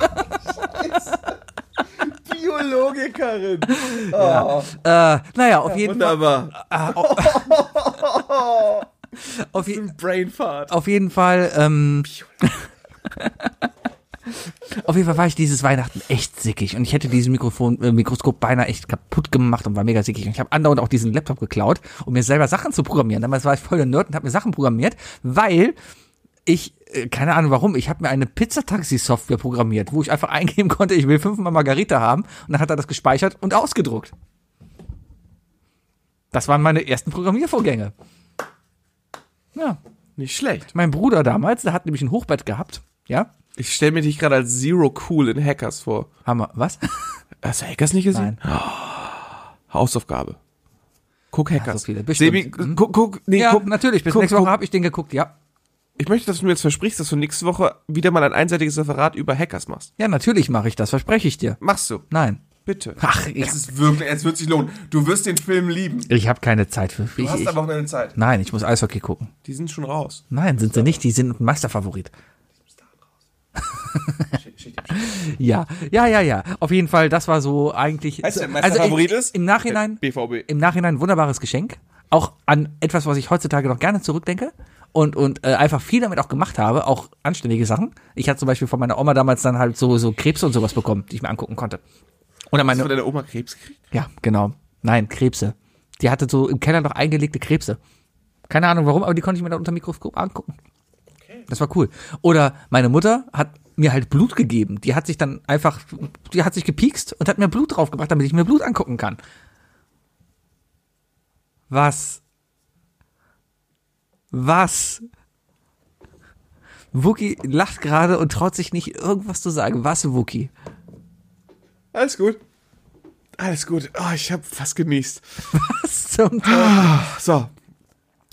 Biologikerin. äh, naja, auf jeden Fall. Wunderbar. Auf, je, Brainfart. auf jeden Fall, ähm, Auf jeden Fall war ich dieses Weihnachten echt sickig und ich hätte dieses Mikrofon, äh, Mikroskop beinahe echt kaputt gemacht und war mega sickig. Und ich habe andauernd auch diesen Laptop geklaut, um mir selber Sachen zu programmieren. Damals war ich voll der Nerd und habe mir Sachen programmiert, weil ich, keine Ahnung warum, ich habe mir eine Pizzataxi-Software programmiert, wo ich einfach eingeben konnte, ich will fünfmal Margarita haben und dann hat er das gespeichert und ausgedruckt. Das waren meine ersten Programmiervorgänge. Ja, Nicht schlecht. mein Bruder damals, der hat nämlich ein Hochbett gehabt. Ja? Ich stelle mir dich gerade als Zero Cool in Hackers vor. Hammer. Was? Hast du Hackers nicht gesehen? Nein. Hausaufgabe. Guck Hackers. so viele. Sebi, Mhm. guck, guck, nee, Ja, guck, natürlich. Bis guck, nächste Woche habe ich den geguckt, ja. Ich möchte, dass du mir jetzt versprichst, dass du nächste Woche wieder mal ein einseitiges Referat über Hackers machst. Ja, natürlich mache ich das, verspreche ich dir. Machst du. Nein. Bitte. Ach, ich, Es ist wirklich, es wird sich lohnen. Du wirst den Film lieben. ich habe keine Zeit für. Du Ich, hast ich, am Wochenende Zeit. nein, ich muss Eishockey gucken. Die sind schon raus. Nein, sind sie nicht. Die sind ein Meisterfavorit. Ja, ja, ja, ja. Auf jeden Fall, das war so eigentlich. Also der im- Favorit ist? Im Nachhinein, BVB. im Nachhinein ein wunderbares Geschenk. Auch an etwas, was ich heutzutage noch gerne zurückdenke. Und, und äh, einfach viel damit auch gemacht habe, auch anständige Sachen. Ich hatte zum Beispiel von meiner Oma damals dann halt so, so Krebse und sowas bekommen, die ich mir angucken konnte. Oder Hast meine, du von deiner Oma Krebs gekriegt? ja, genau. Nein, Krebse. Die hatte so im Keller noch eingelegte Krebse. Keine Ahnung warum, aber die konnte ich mir dann unter dem Mikroskop angucken. Das war cool. Oder meine Mutter hat mir halt Blut gegeben. Die hat sich dann einfach, die hat sich gepiekst und hat mir Blut draufgebracht, damit ich mir Blut angucken kann. Was? Was? Wookie lacht gerade und traut sich nicht irgendwas zu sagen. Was, Wookie? Alles gut. Alles gut. Oh, ich habe fast genießt. Was zum Teufel? So.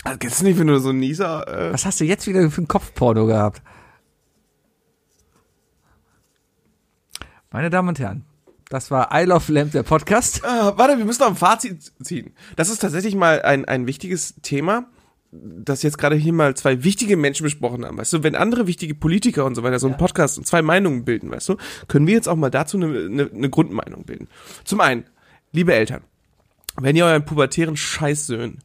Also, du nicht, wenn du so ein Nieser... Äh, Was hast du jetzt wieder für ein Kopfporno gehabt? Meine Damen und Herren, das war I Love Lamp, der Podcast. Ah, warte, wir müssen noch ein Fazit ziehen. Das ist tatsächlich mal ein, ein wichtiges Thema, das jetzt gerade hier mal zwei wichtige Menschen besprochen haben. Weißt du, wenn andere wichtige Politiker und so weiter so einen Podcast und zwei Meinungen bilden, weißt du, können wir jetzt auch mal dazu eine, eine, eine Grundmeinung bilden. Zum einen, liebe Eltern, wenn ihr euren pubertären Scheißsöhnen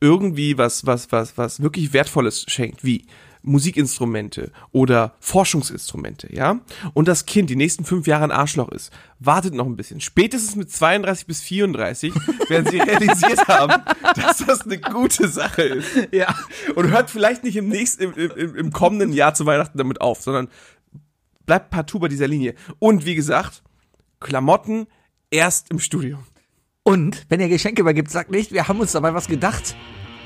irgendwie was, was, was, was wirklich Wertvolles schenkt, wie Musikinstrumente oder Forschungsinstrumente, ja, und das Kind die nächsten fünf Jahre ein Arschloch ist, wartet noch ein bisschen. Spätestens mit 32 bis 34 werden sie realisiert haben, dass das eine gute Sache ist. Ja. Und hört vielleicht nicht im nächsten, im, im, im kommenden Jahr zu Weihnachten damit auf, sondern bleibt partout bei dieser Linie. Und wie gesagt, Klamotten erst im Studium. Und wenn ihr Geschenke übergibt, sagt nicht, wir haben uns dabei was gedacht.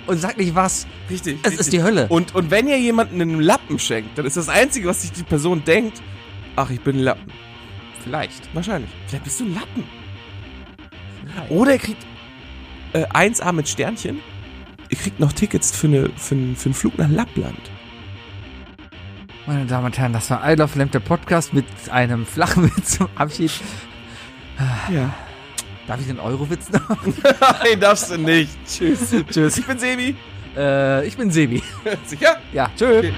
Und sagt nicht was. Richtig. Es richtig. ist die Hölle. Und, und wenn ihr jemanden einen Lappen schenkt, dann ist das Einzige, was sich die Person denkt, ach, ich bin ein Lappen. Vielleicht. Wahrscheinlich. Vielleicht bist du ein Lappen. Oder ihr kriegt äh, 1A mit Sternchen. Ihr kriegt noch Tickets für, eine, für, einen, für einen Flug nach Lappland. Meine Damen und Herren, das war I Love Lamp, der Podcast mit einem flachen Witz zum Abschied. Ja. Darf ich den Eurowitz noch? Nein, darfst du nicht. Tschüss. Tschüss. Ich bin Sebi. äh, ich bin Sebi. Sicher? Ja, tschö. Okay.